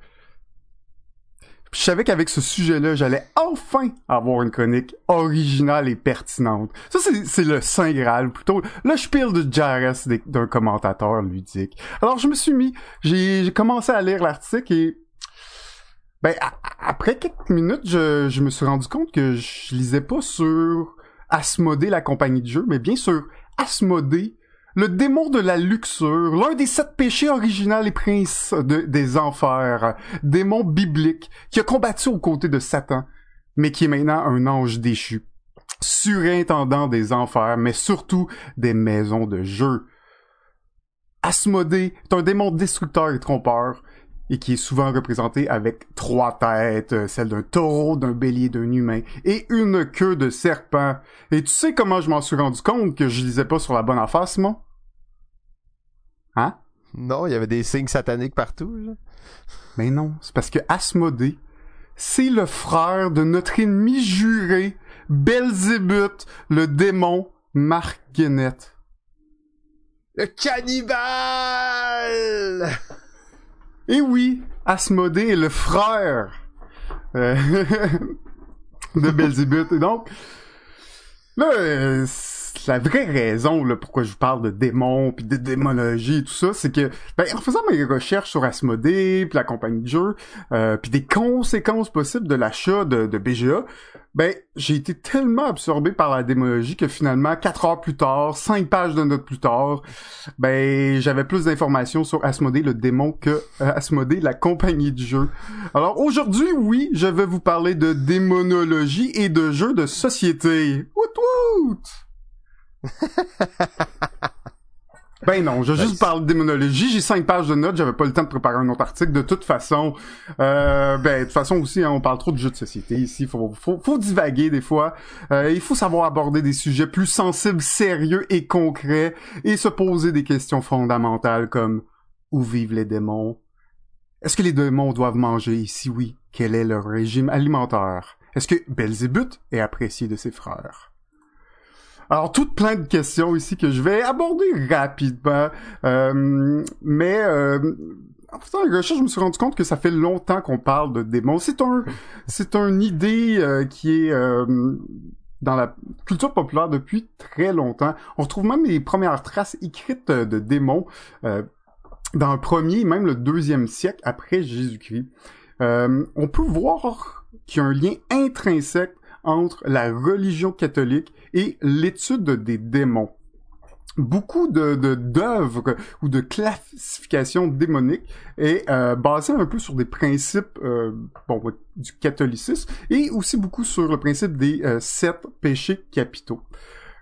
je savais qu'avec ce sujet-là, j'allais enfin avoir une chronique originale et pertinente. Ça, c'est le Saint Graal, plutôt le spiel de Jarres d'un commentateur ludique. Alors, je me suis mis, j'ai commencé à lire l'article et ben, après quelques minutes, je, je, me suis rendu compte que je lisais pas sur Asmodée, la compagnie de jeu, mais bien sur Asmodée, le démon de la luxure, l'un des sept péchés originaux et princes des enfers, démon biblique, qui a combattu aux côtés de Satan, mais qui est maintenant un ange déchu, surintendant des enfers, mais surtout des maisons de jeu. Asmodée est un démon destructeur et trompeur, et qui est souvent représenté avec trois têtes, celle d'un taureau, d'un bélier, d'un humain, et une queue de serpent. Et tu sais comment je m'en suis rendu compte que je lisais pas sur la bonne affaire, moi? Hein? Non, il y avait des signes sataniques partout. Mais non, c'est parce que Asmodée, c'est le frère de notre ennemi juré, Belzébuth, le démon Guinnett. Le cannibale! Et oui, Asmodée est le frère euh, de Belzébuth. Et donc, là, euh, la vraie raison là, pourquoi je vous parle de démons puis de démonologie et tout ça, c'est que ben, en faisant mes recherches sur Asmodée puis la compagnie de jeu, euh, puis des conséquences possibles de l'achat de, de BGA, ben j'ai été tellement absorbé par la démonologie que finalement quatre heures plus tard, cinq pages de notes plus tard, ben j'avais plus d'informations sur Asmodée le démon que euh, Asmodée la compagnie de jeu. Alors aujourd'hui, oui, je vais vous parler de démonologie et de jeux de société. Wout wout! Ben non, je juste parle de démonologie, j'ai cinq pages de notes, j'avais pas le temps de préparer un autre article. De toute façon, euh, ben de toute façon aussi, hein, on parle trop de jeux de société ici, faut faut, faut divaguer des fois. Euh, il faut savoir aborder des sujets plus sensibles, sérieux et concrets, et se poser des questions fondamentales comme où vivent les démons? Est-ce que les démons doivent manger si oui, quel est leur régime alimentaire? Est-ce que Belzébuth est apprécié de ses frères? Alors, toutes plein de questions ici que je vais aborder rapidement. Euh, mais euh, en faisant la recherche, je me suis rendu compte que ça fait longtemps qu'on parle de démons. C'est un, c'est une idée euh, qui est dans la culture populaire depuis très longtemps. On retrouve même les premières traces écrites de démons dans le premier, même le deuxième siècle après Jésus-Christ. on peut voir qu'il y a un lien intrinsèque entre la religion catholique et l'étude des démons. Beaucoup de d'œuvres ou de classifications démoniques est euh, basée un peu sur des principes euh, bon du catholicisme et aussi beaucoup sur le principe des euh, sept péchés capitaux.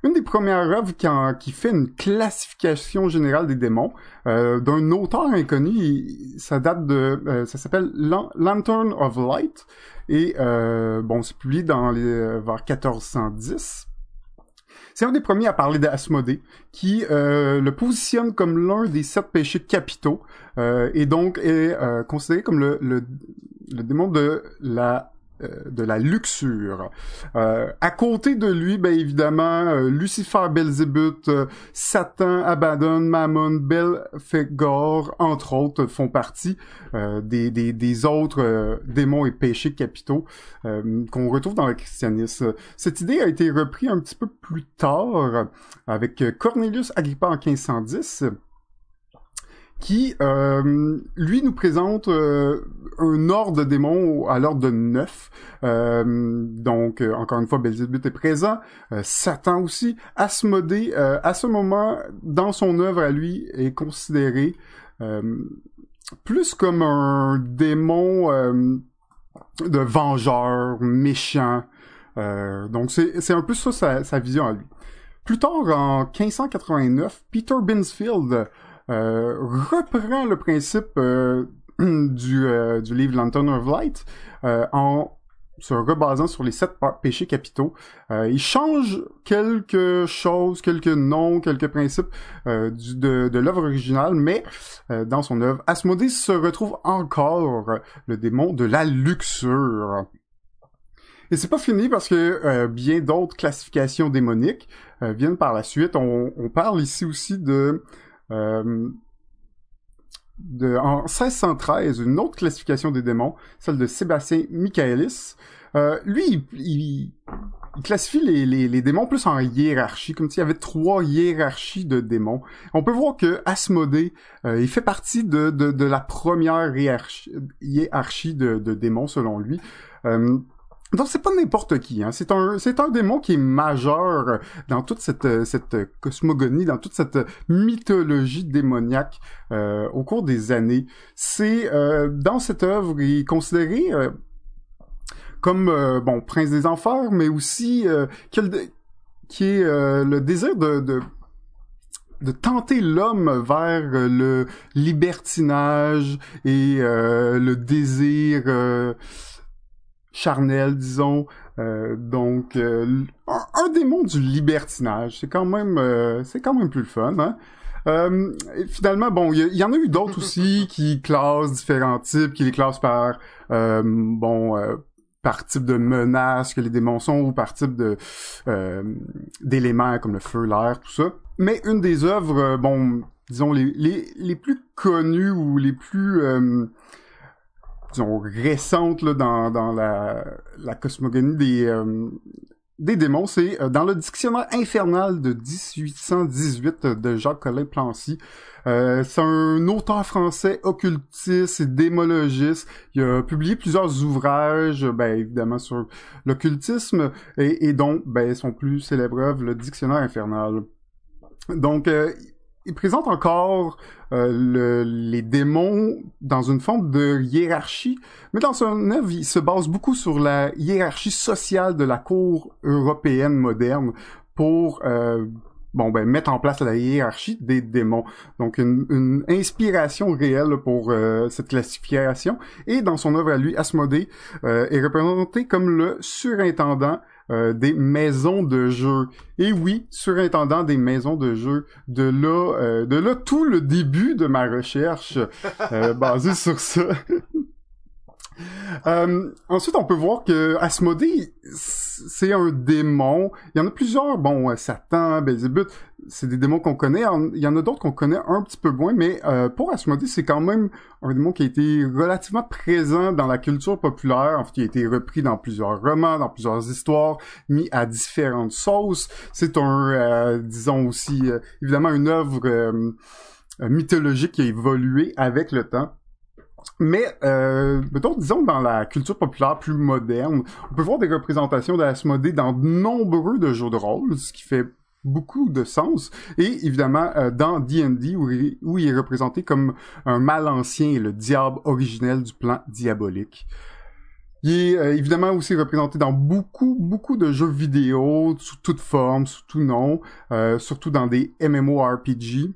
Une des premières œuvres qui, fait une classification générale des démons euh, d'un auteur inconnu, ça date de, euh, ça s'appelle Lantern of Light et euh, bon, c'est publié dans vers 1410. C'est un des premiers à parler d'Asmodée, qui le positionne comme l'un des sept péchés capitaux, et donc est considéré comme le, le, démon de la de la luxure. Euh, à côté de lui, ben évidemment, euh, Lucifer, Belzébuth, Satan, Abaddon, Mammon, Belphégor, entre autres, font partie des, des, des, autres démons et péchés capitaux qu'on retrouve dans le christianisme. Cette idée a été reprise un petit peu plus tard avec Cornelius Agrippa en 1510 qui, euh, lui, nous présente euh, un ordre de démons à l'ordre de neuf. Euh, donc, encore une fois, Belzébuth est présent, Satan aussi. Asmodée, à ce moment, dans son œuvre à lui, est considéré plus comme un démon de vengeur, méchant. donc, c'est un peu ça sa, sa vision à lui. Plus tard, en 1589, Peter Binsfield euh, reprend le principe euh, du, euh, du livre Lantern of Light en se rebasant sur les sept péchés capitaux. il change quelque chose, quelques noms, quelques principes du, de, de l'œuvre originale, mais dans son œuvre, Asmodée se retrouve encore le démon de la luxure. Et c'est pas fini parce que bien d'autres classifications démoniques viennent par la suite. On, parle ici aussi de euh, de, en 1613, une autre classification des démons, celle de Sébastien Michaelis. Euh, lui, il, classifie les, les, les, démons plus en hiérarchie, comme s'il y avait trois hiérarchies de démons. On peut voir que Asmodée, euh, il fait partie de, de, de la première hiérarchie, hiérarchie de, de, démons, selon lui. Euh, donc c'est pas n'importe qui, hein. c'est un c'est un démon qui est majeur dans toute cette cette cosmogonie, dans toute cette mythologie démoniaque euh, au cours des années. C'est euh, dans cette œuvre, il est considéré euh, comme bon prince des enfers, mais aussi qui est le désir de, de de tenter l'homme vers le libertinage et le désir charnel, disons. Euh, donc, euh, un, démon du libertinage, c'est quand même, euh, c'est quand même plus le fun. Hein? finalement, bon, il y, en a eu d'autres aussi qui classent différents types, qui les classent par, bon, par type de menace que les démons sont ou par type de d'éléments comme le feu, l'air, tout ça. Mais une des œuvres, bon, disons les, les, les plus connues ou les plus disons, récente là, dans, dans la, la cosmogonie des, euh, des démons, c'est euh, dans le dictionnaire infernal de 1818 de Jacques-Colin Plancy. Euh, c'est un auteur français occultiste et démologiste. Il a publié plusieurs ouvrages, ben, évidemment, sur l'occultisme, et, et dont ben, son plus célèbre œuvre, le dictionnaire infernal. Donc, il présente encore euh, le, les démons dans une forme de hiérarchie, mais dans son œuvre, il se base beaucoup sur la hiérarchie sociale de la cour européenne moderne pour euh, bon ben mettre en place la hiérarchie des démons. Donc une, une inspiration réelle pour euh, cette classification. Et dans son œuvre à lui, Asmodée est représenté comme le surintendant euh, des maisons de jeux. Et oui, surintendant des maisons de jeux. De là, euh, de là tout le début de ma recherche euh, basée sur ça. Euh, ensuite, on peut voir que Asmodée, c'est un démon. Il y en a plusieurs. Bon, euh, Satan, Belzébuth, c'est des démons qu'on connaît. Il y en a d'autres qu'on connaît un petit peu moins, mais euh, pour Asmodée, c'est quand même un démon qui a été relativement présent dans la culture populaire. En fait, il a été repris dans plusieurs romans, dans plusieurs histoires, mis à différentes sauces. C'est un, disons aussi, évidemment, une œuvre mythologique qui a évolué avec le temps. Mais, euh, disons, dans la culture populaire plus moderne, on peut voir des représentations d'Asmodée dans de nombreux de jeux de rôle, ce qui fait beaucoup de sens. Et évidemment, euh, dans D&D, où, où, il est représenté comme un mal ancien le diable originel du plan diabolique. Il est euh, évidemment aussi représenté dans beaucoup, beaucoup de jeux vidéo, sous toute forme, sous tout nom, euh, surtout dans des MMORPG.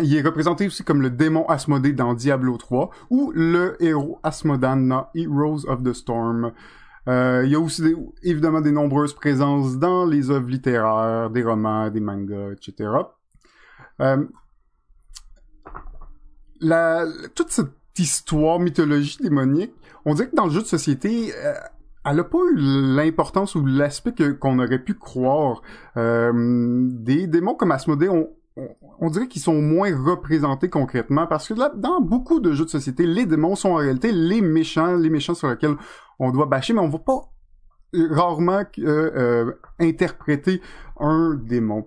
Il est représenté aussi comme le démon Asmodée dans Diablo 3 ou le héros Asmodan dans Heroes of the Storm. Euh, il y a aussi évidemment des nombreuses présences dans les œuvres littéraires, des romans, des mangas, etc. Euh, la, toute cette histoire, mythologie démonique, on dirait que dans le jeu de société, euh, elle a pas eu l'importance ou l'aspect qu'on aurait pu croire. Euh, des démons comme Asmodée, on, on, dirait qu'ils sont moins représentés concrètement parce que là, dans beaucoup de jeux de société, les démons sont en réalité les méchants, les méchants sur lesquels on doit bâcher, mais on va pas rarement euh, interpréter un démon.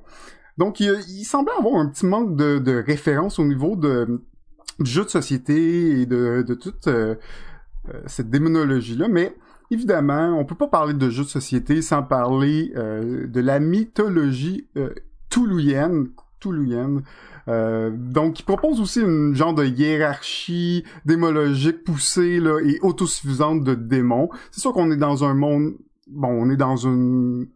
Donc, il, semblait avoir un petit manque de, référence au niveau du jeu de société et de, toute euh, euh, cette démonologie-là, mais évidemment, on peut pas parler de jeu de société sans parler euh, de la mythologie euh, toulouienne, toulouienne. Euh, donc, il propose aussi une genre de hiérarchie démologique poussée et autosuffisante de démons. C'est sûr qu'on est dans un monde, bon, on est dans une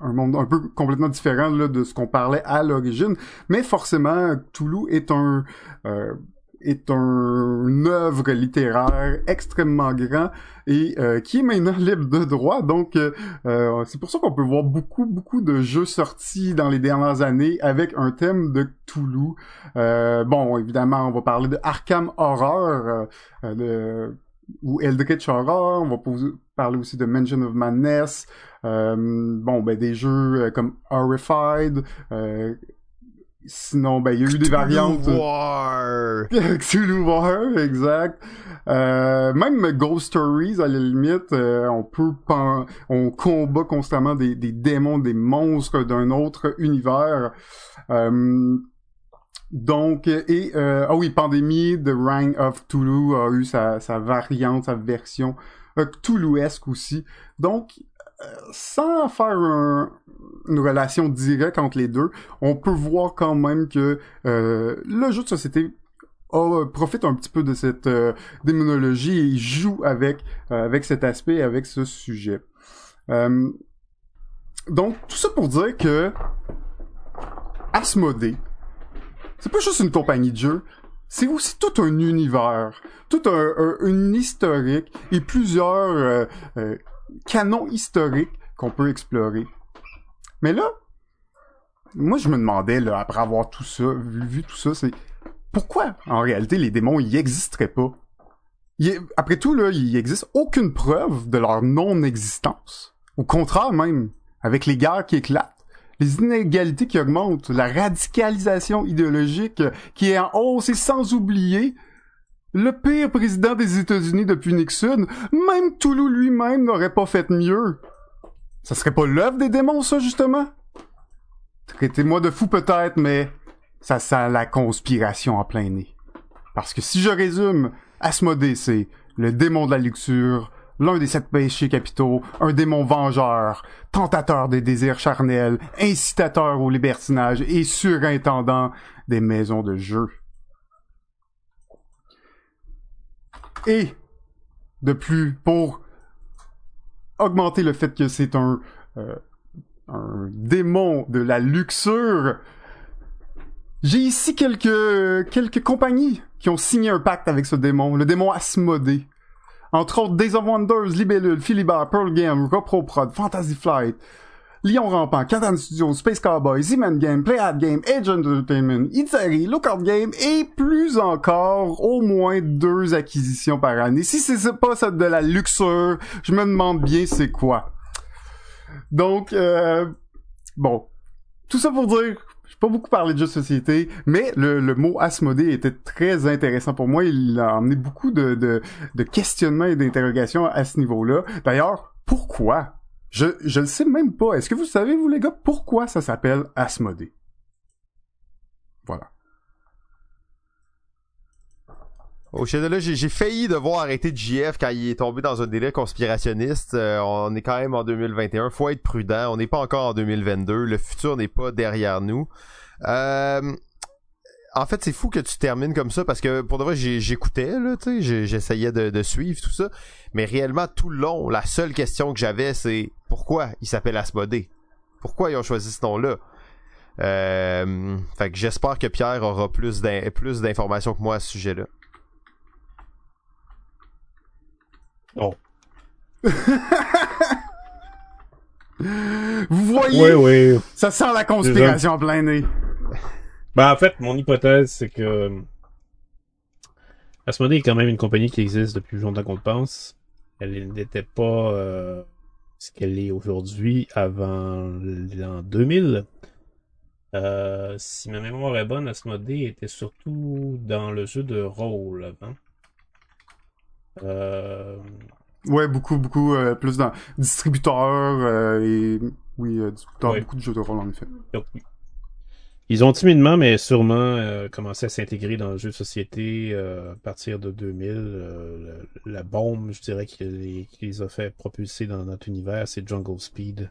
un monde un peu complètement différent là, de ce qu'on parlait à l'origine, mais forcément, Toulouse est un euh, est un, œuvre littéraire extrêmement grand et euh, qui est maintenant libre de droit. Donc, euh, euh, c'est pour ça qu'on peut voir beaucoup, beaucoup de jeux sortis dans les dernières années avec un thème de Toulouse. bon, évidemment, on va parler de Arkham Horror de, ou Eldritch Horror. On va parler aussi de Mansion of Madness. bon, ben des jeux comme Horrified, Sinon, ben, il y a eu des variantes. War! Cthulhu War, exact. Euh, même Ghost Stories, à la limite, euh, on peut on combat constamment des, des démons, des monstres d'un autre univers. Euh, donc, et euh, ah oui, Pandémie, The Rang of Toulouse a eu sa, sa variante, sa version Cthulhuesque aussi. Donc, sans faire une relation directe entre les deux, on peut voir quand même que euh, le jeu de société profite un petit peu de cette euh, démonologie et joue avec euh, avec cet aspect, avec ce sujet. donc tout ça pour dire que Asmodée, c'est pas juste une compagnie de jeu, c'est aussi tout un univers, tout un, un, historique et plusieurs canon historique qu'on peut explorer. Mais là, moi je me demandais, là, après avoir tout ça, vu, tout ça, c'est pourquoi en réalité les démons y existeraient pas? après tout, là, il n'existe aucune preuve de leur non-existence. Au contraire même, avec les guerres qui éclatent, les inégalités qui augmentent, la radicalisation idéologique qui est en hausse et sans oublier le pire président des États-Unis depuis Nixon, même Toulouse lui-même n'aurait pas fait mieux. Ça serait pas l'œuvre des démons, ça, justement? Traitez-moi de fou peut-être, mais ça sent la conspiration en plein nez. Parce que si je résume, Asmodée, c'est le démon de la luxure, l'un des sept péchés capitaux, un démon vengeur, tentateur des désirs charnels, incitateur au libertinage et surintendant des maisons de jeu. Et, de plus, pour augmenter le fait que c'est un, euh, un démon de la luxure, j'ai ici quelques, quelques compagnies qui ont signé un pacte avec ce démon, le démon Asmodée. Entre autres, Days of Wonders, Libellule, Philibert, Pearl Game, Reproprod, Fantasy Flight, Lyon Rampant, Catan Studio, Space Cowboy, Z-Man Game, Playad Game, Agent Entertainment, Itari, Lookout Game et plus encore, au moins deux acquisitions par année. Si c'est pas ça de la luxure, je me demande bien c'est quoi. Donc, euh, bon. Tout ça pour dire, pas beaucoup parlé de jeux de société, mais le, le mot Asmodée était très intéressant pour moi. Il a amené beaucoup de, de, de questionnements et d'interrogations à ce niveau-là. D'ailleurs, pourquoi je, je le sais même pas. Est-ce que vous savez, vous les gars, pourquoi ça s'appelle Asmodée? Voilà. Au de là, j'ai failli devoir arrêter JF quand il est tombé dans un délai conspirationniste. Euh, on est quand même en 2021. Faut être prudent. On n'est pas encore en 2022. Le futur n'est pas derrière nous. Euh, en fait, c'est fou que tu termines comme ça parce que pour de vrai, j'écoutais, là, tu sais, j'essayais de, suivre tout ça. Mais réellement, tout le long, la seule question que j'avais, c'est pourquoi il s'appelle Asmodée? Pourquoi ils ont choisi ce nom-là? Euh, fait que j'espère que Pierre aura plus d'informations que moi à ce sujet-là. Non. Vous voyez? Oui, oui. Ça sent la conspiration en plein nez. Ben, en fait, mon hypothèse, c'est que Asmodee est quand même une compagnie qui existe depuis plus longtemps qu'on le pense. Elle n'était pas euh, ce qu'elle est aujourd'hui avant l'an 2000. Euh, si ma mémoire est bonne, Asmodée était surtout dans le jeu de rôle avant. Euh, Ouais, beaucoup, beaucoup euh, plus dans distributeur et oui, distributeur, Ouais. beaucoup de jeux de rôle en effet. donc, ils ont timidement, mais sûrement euh, commencé à s'intégrer dans le jeu de société euh, à partir de 2000. Euh, la, bombe, je dirais, qui les, qui les a fait propulser dans notre univers, c'est Jungle Speed.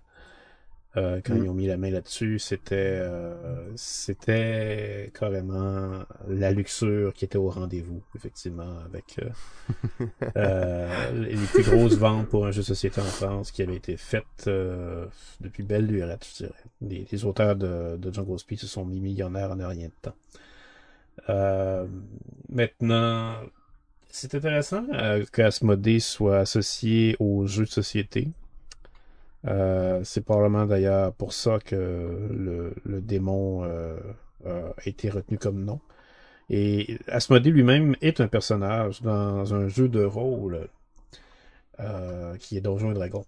Euh, quand Mm. ils ont mis la main là-dessus, c'était euh, c'était carrément la luxure qui était au rendez-vous, effectivement, avec euh, les plus grosses ventes pour un jeu de société en France qui avait été faites depuis belle lurette, je dirais. Les, les auteurs de, de Jungle Speed se sont mis millionnaires en un rien de temps. Maintenant, c'est intéressant euh, qu'Asmodée soit associé aux jeux de société. Euh, c'est probablement d'ailleurs pour ça que le, démon euh, a été retenu comme nom. Et Asmodée lui-même est un personnage dans un jeu de rôle euh, qui est Donjons et Dragons.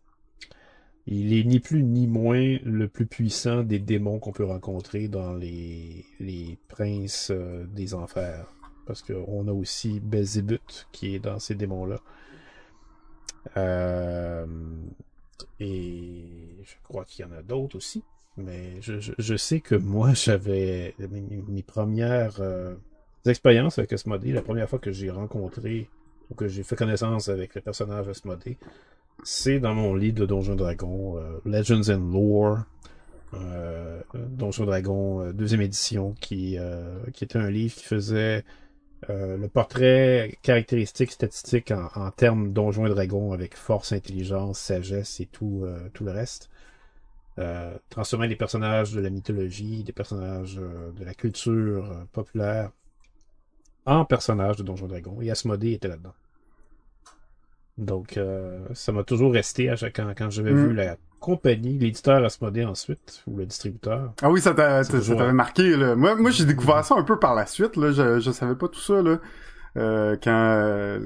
Il est ni plus ni moins le plus puissant des démons qu'on peut rencontrer dans les, les princes des enfers. Parce qu'on a aussi Belzébuth qui est dans ces démons-là. Euh, et je crois qu'il y en a d'autres aussi. Mais je, sais que moi, j'avais mes, premières euh, expériences avec Asmodée, la première fois que j'ai rencontré ou que j'ai fait connaissance avec le personnage Asmodée, c'est dans mon livre de Donjons Dragons, euh, Legends and Lore, euh, Donjons Dragons, euh, deuxième édition, qui, qui était un livre qui faisait euh, le portrait caractéristique, statistique en, en termes Donjons et Dragons avec force, intelligence, sagesse et tout, euh, tout le reste. Euh, transformant les personnages de la mythologie, des personnages euh, de la culture euh, populaire en personnages de Donjons et Dragons. Et Asmodée était là-dedans. Donc, euh, ça m'a toujours resté à chaque, quand, quand j'avais Mm. vu la compagnie, l'éditeur Asmodée ensuite, ou le distributeur. Ah oui, ça t'avait marqué. Là. Moi, moi j'ai découvert ça un peu par la suite. Là. Je, je savais pas tout ça. Là. Euh, quand euh,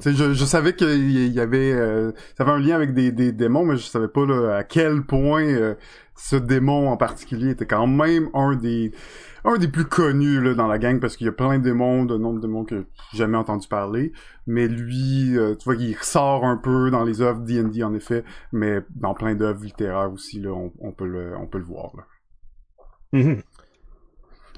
tu sais, je, je savais qu'il y y avait euh, ça avait un lien avec des, des démons, mais je savais pas là, à quel point euh, ce démon en particulier était quand même un des un des plus connus là, dans la gang parce qu'il y a plein de démons, de noms de démons que j'ai jamais entendu parler. Mais lui, euh, tu vois, il ressort un peu dans les œuvres D&D en effet, mais dans plein d'œuvres littéraires aussi là, on, on peut le on peut le voir. Là. Mhm.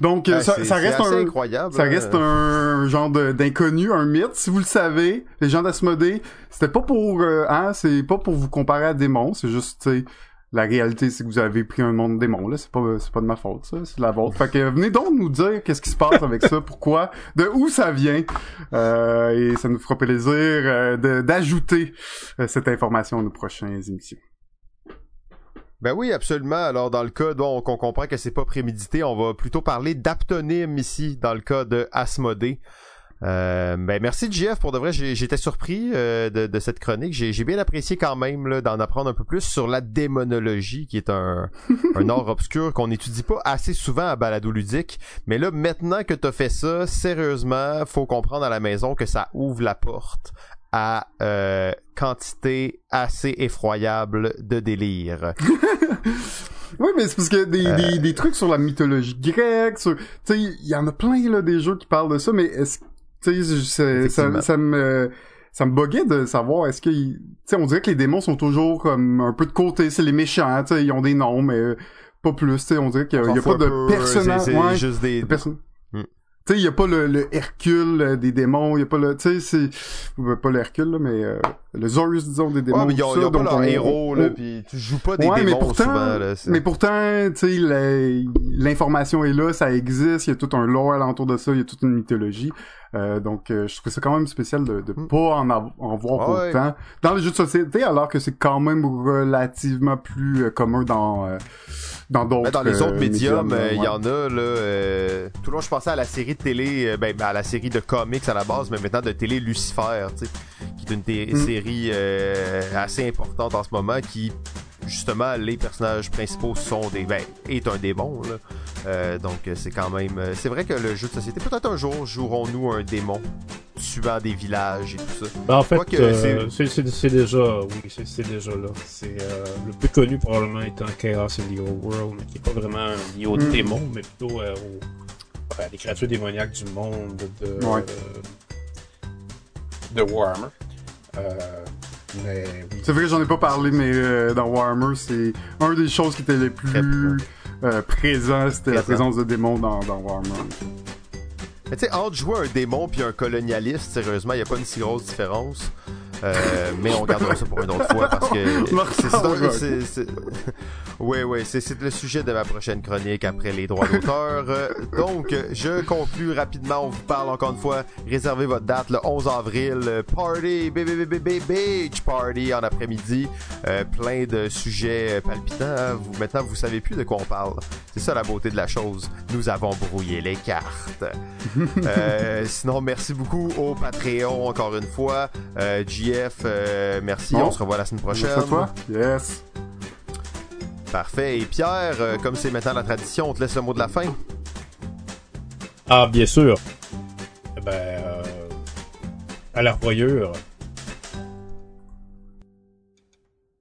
Donc, Ouais, ça, reste un, incroyable. ça hein. reste un genre de- d'inconnu, un mythe. Si vous le savez, les gens d'Asmodée, c'était pas pour, euh, hein, c'est pas pour vous comparer à démons, c'est juste, tu sais, la réalité, c'est que vous avez pris un monde démon, là. C'est pas, c'est pas de ma faute, ça. C'est de la vôtre. Fait que venez donc nous dire qu'est-ce qui se passe avec ça, pourquoi, de où ça vient. Euh, et ça nous fera plaisir euh, d'ajouter euh, cette information à nos prochaines émissions. Ben oui, absolument. Alors, dans le cas dont on comprend que c'est pas prémédité, on va plutôt parler d'aptonyme ici, dans le cas de Asmodée. Euh, ben merci JF pour de vrai j'étais surpris euh, de, de cette chronique. J'ai bien apprécié quand même là, d'en apprendre un peu plus sur la démonologie qui est un, un art obscur qu'on n'étudie pas assez souvent à balado ludique. Mais là maintenant que t'as fait ça sérieusement faut comprendre à la maison que ça ouvre la porte à euh, quantité assez effroyable de délire. Oui, mais c'est parce que des, Euh. des, des trucs sur la mythologie grecque, sur, tu sais, il y en a plein là des jeux qui parlent de ça, mais est-ce, tu sais, ça, ça me, ça me buguait de savoir est-ce que, tu sais, on dirait que les démons sont toujours comme un peu de côté, c'est les méchants, tu sais, ils ont des noms, mais euh, pas plus, tu sais, on dirait qu'il y a, y pas de peu, personnage, ouais, juste des, de. Hmm. Tu sais, il y a pas le, le Hercule euh, des démons, il y a pas le, tu sais, c'est, euh, pas le Hercule là, mais euh, le Zorus disons des démons. Ouais, mais ils ont, ils ça, pas donc leur on- héros, là, pis tu joues pas des Ouais, mais démons pourtant, souvent, là. c'est- mais pourtant, tu sais, l'information est là, ça existe, il y a tout un lore alentour de ça, il y a toute une mythologie. Euh, donc, euh, je trouve ça quand même spécial de, de Mm. pas en, en voir Ah ouais. autant dans les jeux de société, alors que c'est quand même relativement plus euh, commun dans dans d'autres. Ben, dans les autres médiums, il y en a, là. tout le long, je pensais à la série de télé, ben, à la série de comics à la base, mais maintenant de télé Lucifer, tu sais, qui est une té- Mm. série euh, assez importante en ce moment, qui, justement, les personnages principaux sont des, ben, est un démon, là. Euh, donc, c'est quand même, euh, c'est vrai que le jeu de société, peut-être un jour, jouerons-nous un démon. tuant des villages et tout ça. Ben, en fait, euh, c'est c'est- c'est déjà, oui, c'est- c'est déjà là. C'est euh, le plus connu probablement étant Chaos in the Old World, mais qui est pas vraiment lié aux Mm. démons, mais plutôt euh, aux créatures démoniaques du monde de, Ouais. euh, de Warhammer. Euh, mais. C'est vrai que j'en ai pas parlé, mais euh, dans Warhammer, c'est un des choses qui était les plus euh, présents, c'était la présence de démons dans, dans Warhammer. Mais tu sais, entre jouer un démon puis un colonialiste, sérieusement, il n'y a pas une si grosse différence. Euh, mais on gardera ça pour une autre fois parce que c'est oui oui c'est le sujet de ma prochaine chronique après les droits d'auteur. Euh, donc je conclus rapidement on vous parle encore une fois. Réservez votre date le 11 avril. Party BBBB beach party en après-midi. Euh, plein de sujets palpitants. Vous, maintenant vous savez plus de quoi on parle. C'est ça la beauté de la chose. Nous avons brouillé les cartes. Euh, sinon, merci beaucoup au Patreon encore une fois. JF, euh, merci. Bon. On se revoit la semaine prochaine. Merci à toi. Yes. Parfait. Et Pierre, euh, comme c'est maintenant la tradition, on te laisse le mot de la fin. Ah, bien sûr. Ben, euh, à la revoyure.